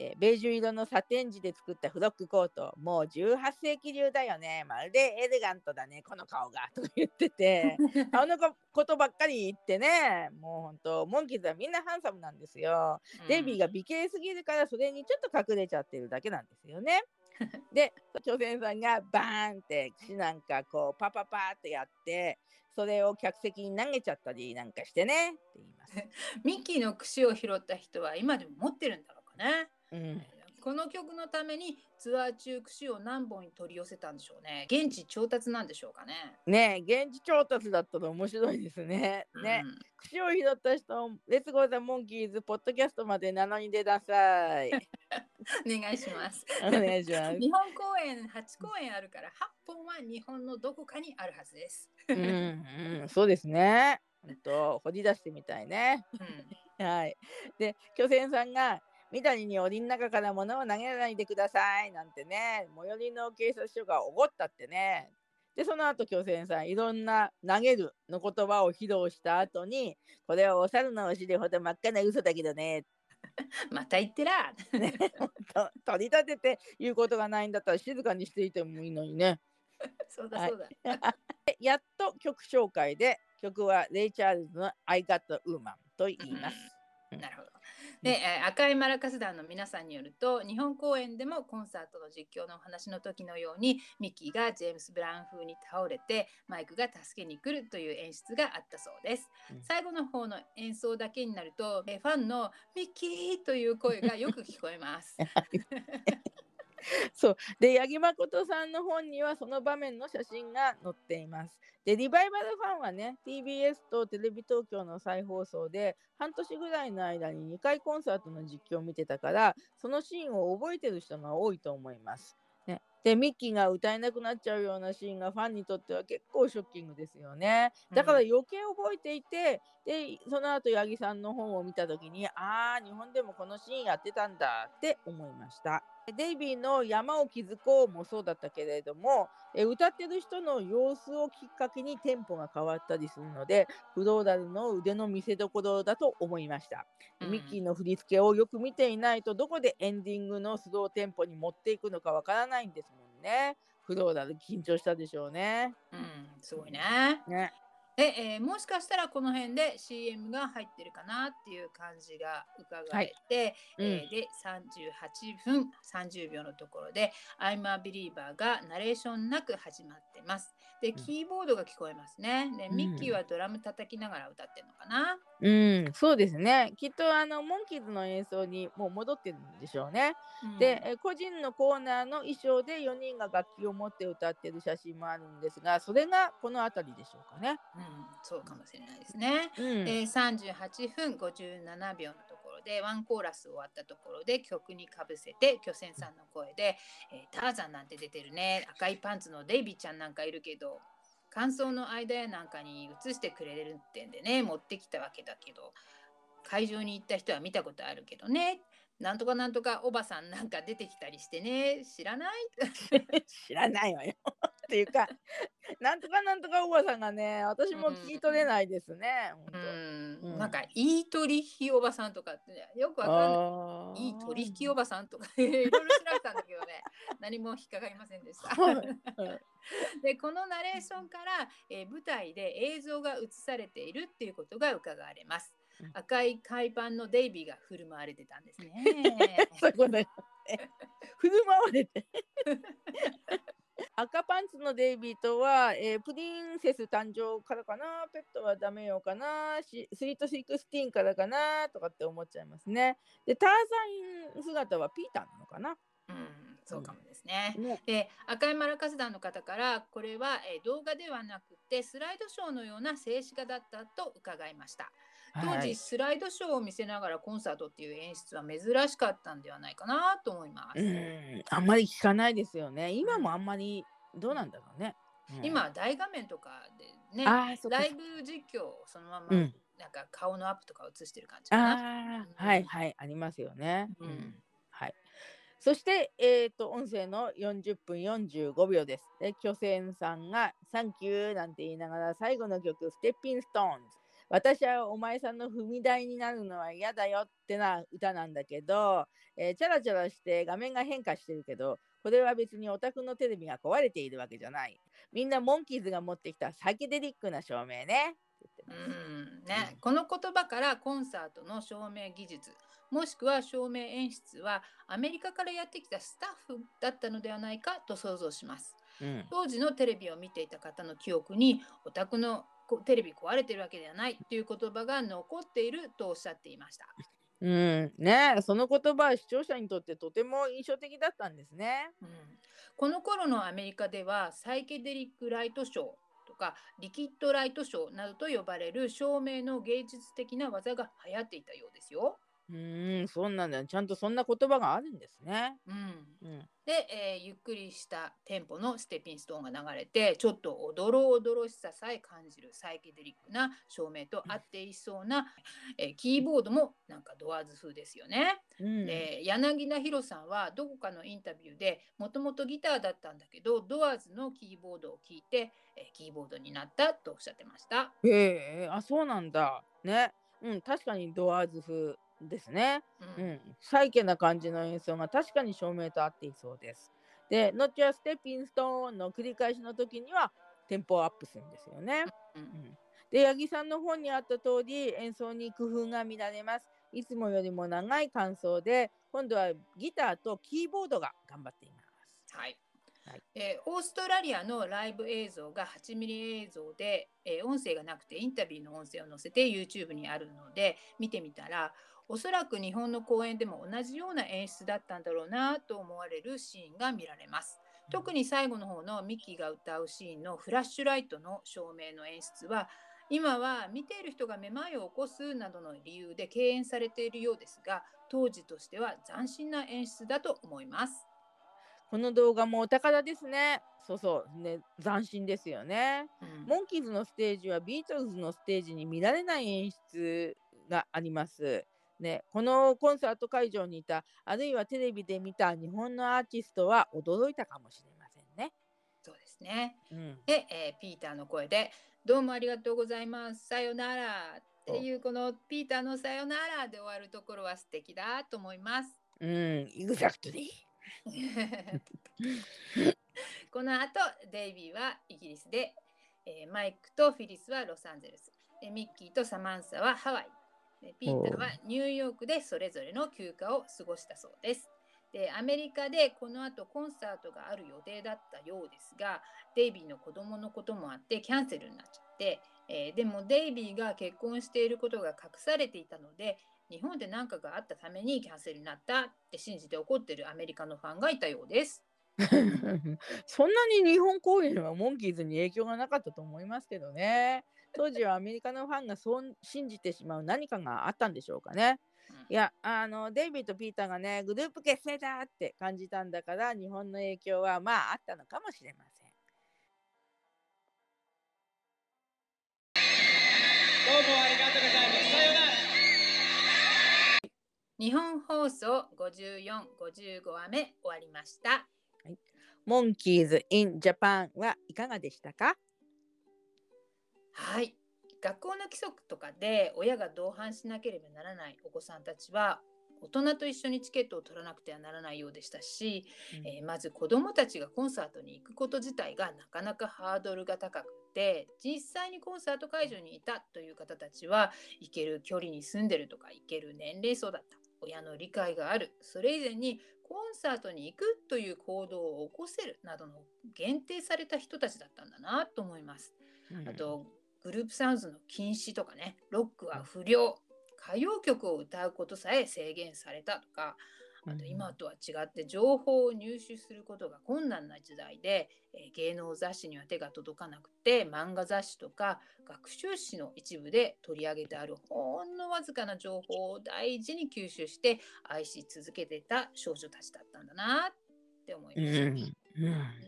えー、ベージュ色のサテン地で作ったフロックコート、もう18世紀流だよね。まるでエレガントだね、この顔が。とか言ってて、顔のことばっかり言ってね、もう本当、モンキーズはみんなハンサムなんですよ。うん、デビーが美形すぎるから、それにちょっと隠れちゃってるだけなんですよね。で、巨泉さんがバーンって口なんかこうパパパってやって、それを客席に投げちゃったりなんかしてねって言います。ミッキーの串を拾った人は今でも持ってるんだろうかね。うん、この曲のためにツアー中串を何本に取り寄せたんでしょうね。現地調達なんでしょうかね。ね現地調達だったら面白いですね。ね、うん、串を拾った人、レッツゴーザモンキーズポッドキャストまで名乗り出なさい。お願いします。お願いします。日本公演8公演あるから8本は日本のどこかにあるはずです。うん、うん、そうですね。本当掘り出してみたいね。うん、はい。で、巨泉さんが三谷に檻の中から物を投げないでくださいなんてね、最寄りの警察署がおごったってね。で、その後、巨泉さん、いろんな投げるの言葉を披露した後に、これはお猿のお尻ほど真っ赤な嘘だけどね。また言ってら、ね、取り立てて言うことがないんだったら静かにしていてもいいのにね。そうだそうだ。はい、やっと曲紹介で曲はレイ・チャールズの I Got Woman と言います。うん、なるほど。で、え赤いマラカス団の皆さんによると日本公演でもコンサートの実況のお話の時のようにミッキーがジェームス・ブラウン風に倒れてマイクが助けに来るという演出があったそうです、うん、最後の方の演奏だけになると、えファンのミッキーという声がよく聞こえます そうで八木誠さんの本にはその場面の写真が載っています。でリバイバルファンはね TBS とテレビ東京の再放送で半年ぐらいの間に2回コンサートの実況を見てたからそのシーンを覚えてる人が多いと思います。ね、でミッキーが歌えなくなっちゃうようなシーンがファンにとっては結構ショッキングですよね。だから余計覚えていて、うん、でその後八木さんの本を見た時にああ日本でもこのシーンやってたんだって思いました。デイビーの山を築こうもそうだったけれども、え歌ってる人の様子をきっかけにテンポが変わったりするので、フローラルの腕の見せ所だと思いました。うん、ミッキーの振り付けをよく見ていないと、どこでエンディングのスローテンポに持っていくのかわからないんですもんね。フローラル緊張したでしょうね。うん、すごいね。ねで、えー、もしかしたらこの辺で CM が入ってるかなっていう感じが伺えて、はい、えー、で38分30秒のところで「I'm a Believer」がナレーションなく始まってます。でキーボードが聞こえますね。でミッキーはドラム叩きながら歌ってるのかな。うん、そうですね。きっとあのモンキーズの演奏にもう戻ってるんでしょうね。うん、で、個人のコーナーの衣装で4人が楽器を持って歌ってる写真もあるんですが、それがこの辺りでしょうかね。うん、そうかもしれないですね。うん、えー、38分57秒のところでワンコーラス終わったところで曲にかぶせて巨泉さんの声で、えー、ターザンなんて出てるね赤いパンツのデイビーちゃんなんかいるけど感想の間やなんかに移してくれるってんでね持ってきたわけだけど会場に行った人は見たことあるけどねなんとかなんとかおばさんなんか出てきたりしてね知らない？知らないわよ。っていうか なんとかなんとかおばさんがね私も聞き取れないですね、うん、うん、なんかいい取引おばさんとかって、ね、よくわかんない。いい取引おばさんとか いろいろ調べたんだけどね 何も引っかかりませんでした。でこのナレーションから、えー、舞台で映像が映されているっていうことが伺われます。赤い海パンのデイビーが振る舞われてたんですね。振る舞われて。赤パンツのデイビーとは、えー、プリンセス誕生からかな、ペットはダメよかな、 Sweet Sixteen からかなとかって思っちゃいますね。で、ターザイン姿はピーターなのかな？うん、そうかもですね。うん、で赤いマラカス団の方からこれは、えー、動画ではなくてスライドショーのような静止画だったと伺いました。当時スライドショーを見せながらコンサートっていう演出は珍しかったんではないかなと思います。うんあんまり聞かないですよね。今もあんまりどうなんだろうね。うん、今大画面とかでねライブ実況そのまま、うん、なんか顔のアップとか映してる感じかな。あうん、はいはいありますよね。うん、はい。そして、えーと、音声の40分45秒です。で、巨泉さんが「サンキュー」なんて言いながら最後の曲「 Steppin' Stones」私はお前さんの踏み台になるのは嫌だよってな歌なんだけど、えー、チャラチャラして画面が変化してるけど、これは別にオタクのテレビが壊れているわけじゃない。みんなモンキーズが持ってきたサイケデリックな照明ね。うんね、うん、この言葉からコンサートの照明技術もしくは照明演出はアメリカからやってきたスタッフだったのではないかと想像します、うん、当時のテレビを見ていた方の記憶にオタクのテレビ壊れてるわけではないという言葉が残っているとおっしゃっていました。うんねその言葉は視聴者にとってとても印象的だったんですね。うん、この頃のアメリカではサイケデリック・ライトショーとかリキッドライトショーなどと呼ばれる照明の芸術的な技が流行っていたようですよ。うん、そうなんだ。ちゃんとそんな言葉があるんですね。うん。うん、で、えー、ゆっくりしたテンポのステッピンストーンが流れて、ちょっとおどろおどろしささえ感じるサイケデリックな照明と合っていそうな、えー、キーボードもなんかドアーズ風ですよね。うん、で柳田博さんはどこかのインタビューでもともとギターだったんだけど、ドアーズのキーボードを聞いて、えー、キーボードになったとおっしゃってました。へえ、あ、そうなんだ。ね。うん、確かにドアーズ風。ですね。うん、うん、サイケな感じの演奏が確かに照明と合っていそうです。で、ノッチはステッピンストーンの繰り返しの時にはテンポをアップするんですよね。うん、うん、で、八木さんの本にあった通り演奏に工夫が見られます。いつもよりも長い感想で、今度はギターとキーボードが頑張っています。はい。はい、えー、オーストラリアのライブ映像が8ミリ映像で、えー、音声がなくてインタビューの音声を載せて YouTube にあるので見てみたらおそらく日本の公演でも同じような演出だったんだろうなと思われるシーンが見られます。特に最後の方のミッキーが歌うシーンのフラッシュライトの照明の演出は今は見ている人がめまいを起こすなどの理由で敬遠されているようですが当時としては斬新な演出だと思います。この動画もお宝ですね。そうそうね斬新ですよね、うん、モンキーズのステージはビートルズのステージに見られない演出があります。ね、このコンサート会場にいたあるいはテレビで見た日本のアーティストは驚いたかもしれませんね。そうですね、うん、で、えー、ピーターの声で「どうもありがとうございます。さよなら」っていうこのピーターの「さよなら」で終わるところは素敵だと思います。うん、エグザクトリこの後デイビーはイギリスで、えー、マイクとフィリスはロサンゼルス。でミッキーとサマンサはハワイでピーターはニューヨークでそれぞれの休暇を過ごしたそうです。でアメリカでこの後コンサートがある予定だったようですがデイビーの子供のこともあってキャンセルになっちゃって、えー、でもデイビーが結婚していることが隠されていたので日本で何かがあったためにキャンセルになったって信じて怒ってるアメリカのファンがいたようです。そんなに日本公演はモンキーズに影響がなかったと思いますけどね。当時はアメリカのファンがそう信じてしまう何かがあったんでしょうかね。いや、あの、デイビーとピーターがね、グループ結成だって感じたんだから、日本の影響はまああったのかもしれません。どうもありがとうございます。さよなら。日本放送54、55話目終わりました。はい、 Monkees in Japan はいかがでしたか？はい。学校の規則とかで親が同伴しなければならないお子さんたちは大人と一緒にチケットを取らなくてはならないようでしたし、うん、えー、まず子どもたちがコンサートに行くこと自体がなかなかハードルが高くて実際にコンサート会場にいたという方たちは行ける距離に住んでるとか行ける年齢層だった。親の理解がある。それ以前にコンサートに行くという行動を起こせるなどの限定された人たちだったんだなと思います。うん、あとグループサウンズの禁止とかねロックは不良歌謡曲を歌うことさえ制限されたとかあと今とは違って情報を入手することが困難な時代で、えー、芸能雑誌には手が届かなくて漫画雑誌とか学習誌の一部で取り上げてあるほんのわずかな情報を大事に吸収して愛し続けてた少女たちだったんだなって思いました。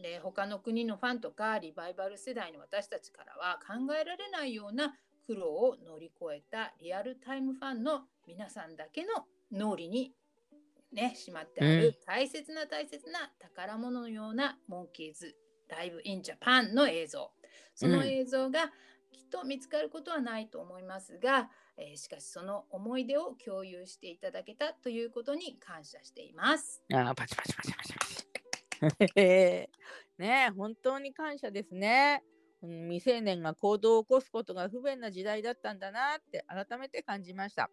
で他の国のファンとかリバイバル世代の私たちからは考えられないような苦労を乗り越えたリアルタイムファンの皆さんだけの脳裏にねしまってある大切な大切な宝物のようなモンキーズライブインジャパンの映像。その映像がきっと見つかることはないと思いますが、えー、しかしその思い出を共有していただけたということに感謝しています。あパチパチパチパチパチ ね本当に感謝ですね。未成年が行動を起こすことが不便な時代だったんだなって改めて感じました。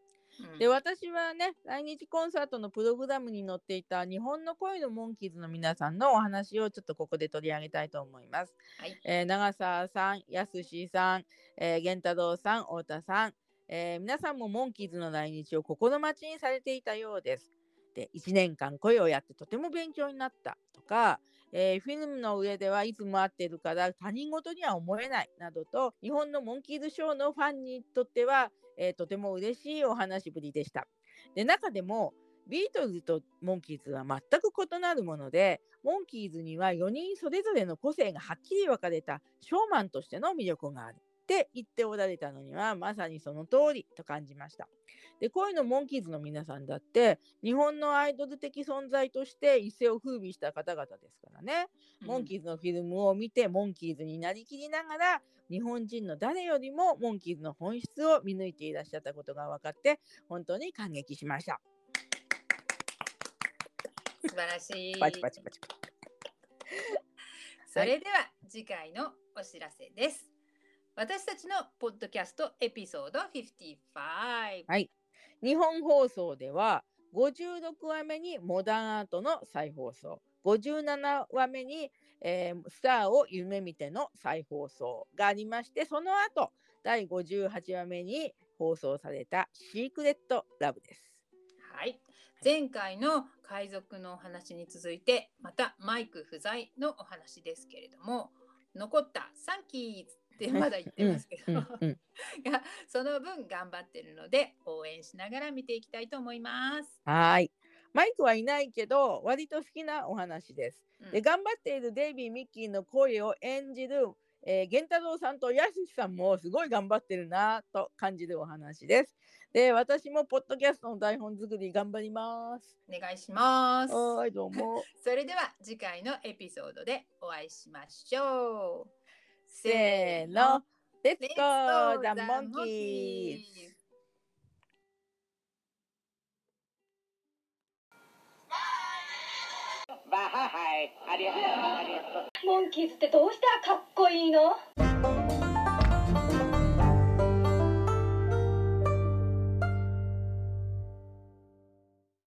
うん、で私はね来日コンサートのプログラムに載っていた日本の声のモンキーズの皆さんのお話をちょっとここで取り上げたいと思います。はい、えー、長澤さん、やすしさん、えー、源太郎さん、太田さん、えー、皆さんもモンキーズの来日を心待ちにされていたようです。で1年間声をやってとても勉強になったとか、えー、フィルムの上ではいつも会ってるから他人事には思えないなどと日本のモンキーズショーのファンにとっては、えー、とても嬉しいお話ぶりでした。で中でもビートルズとモンキーズは全く異なるものでモンキーズには4人それぞれの個性がはっきり分かれたショーマンとしての魅力がある。って言っておられたのにはまさにその通りと感じました。でこういうのモンキーズの皆さんだって日本のアイドル的存在として一世を風靡した方々ですからね、うん、モンキーズのフィルムを見てモンキーズになりきりながら日本人の誰よりもモンキーズの本質を見抜いていらっしゃったことが分かって本当に感激しました。素晴らしい。パチパチパチそれでは次回のお知らせです。私たちのポッドキャストエピソード55。はい。日本放送では56話目にモダンアートの再放送、57話目に、えー、スターを夢見ての再放送がありまして、その後第58話目に放送されたシークレットラブです。はい。前回の海賊のお話に続いてまたマイク不在のお話ですけれども残ったサンキーズってまだ言ってますけど、がその分頑張ってるので応援しながら見ていきたいと思います。はーい。マイクはいないけど、割と好きなお話です。うんで、頑張っているデイビー・ミッキーの声を演じる、えー、源太郎さんとやすしさんもすごい頑張ってるなと感じるお話です。で、私もポッドキャストの台本作り頑張ります。お願いします。はーい、どうも。それでは次回のエピソードでお会いしましょう。せーの。レッツ Let's ゴー go ザ the モンキーうありがとうモンキーズってどうしたらかっこいいの？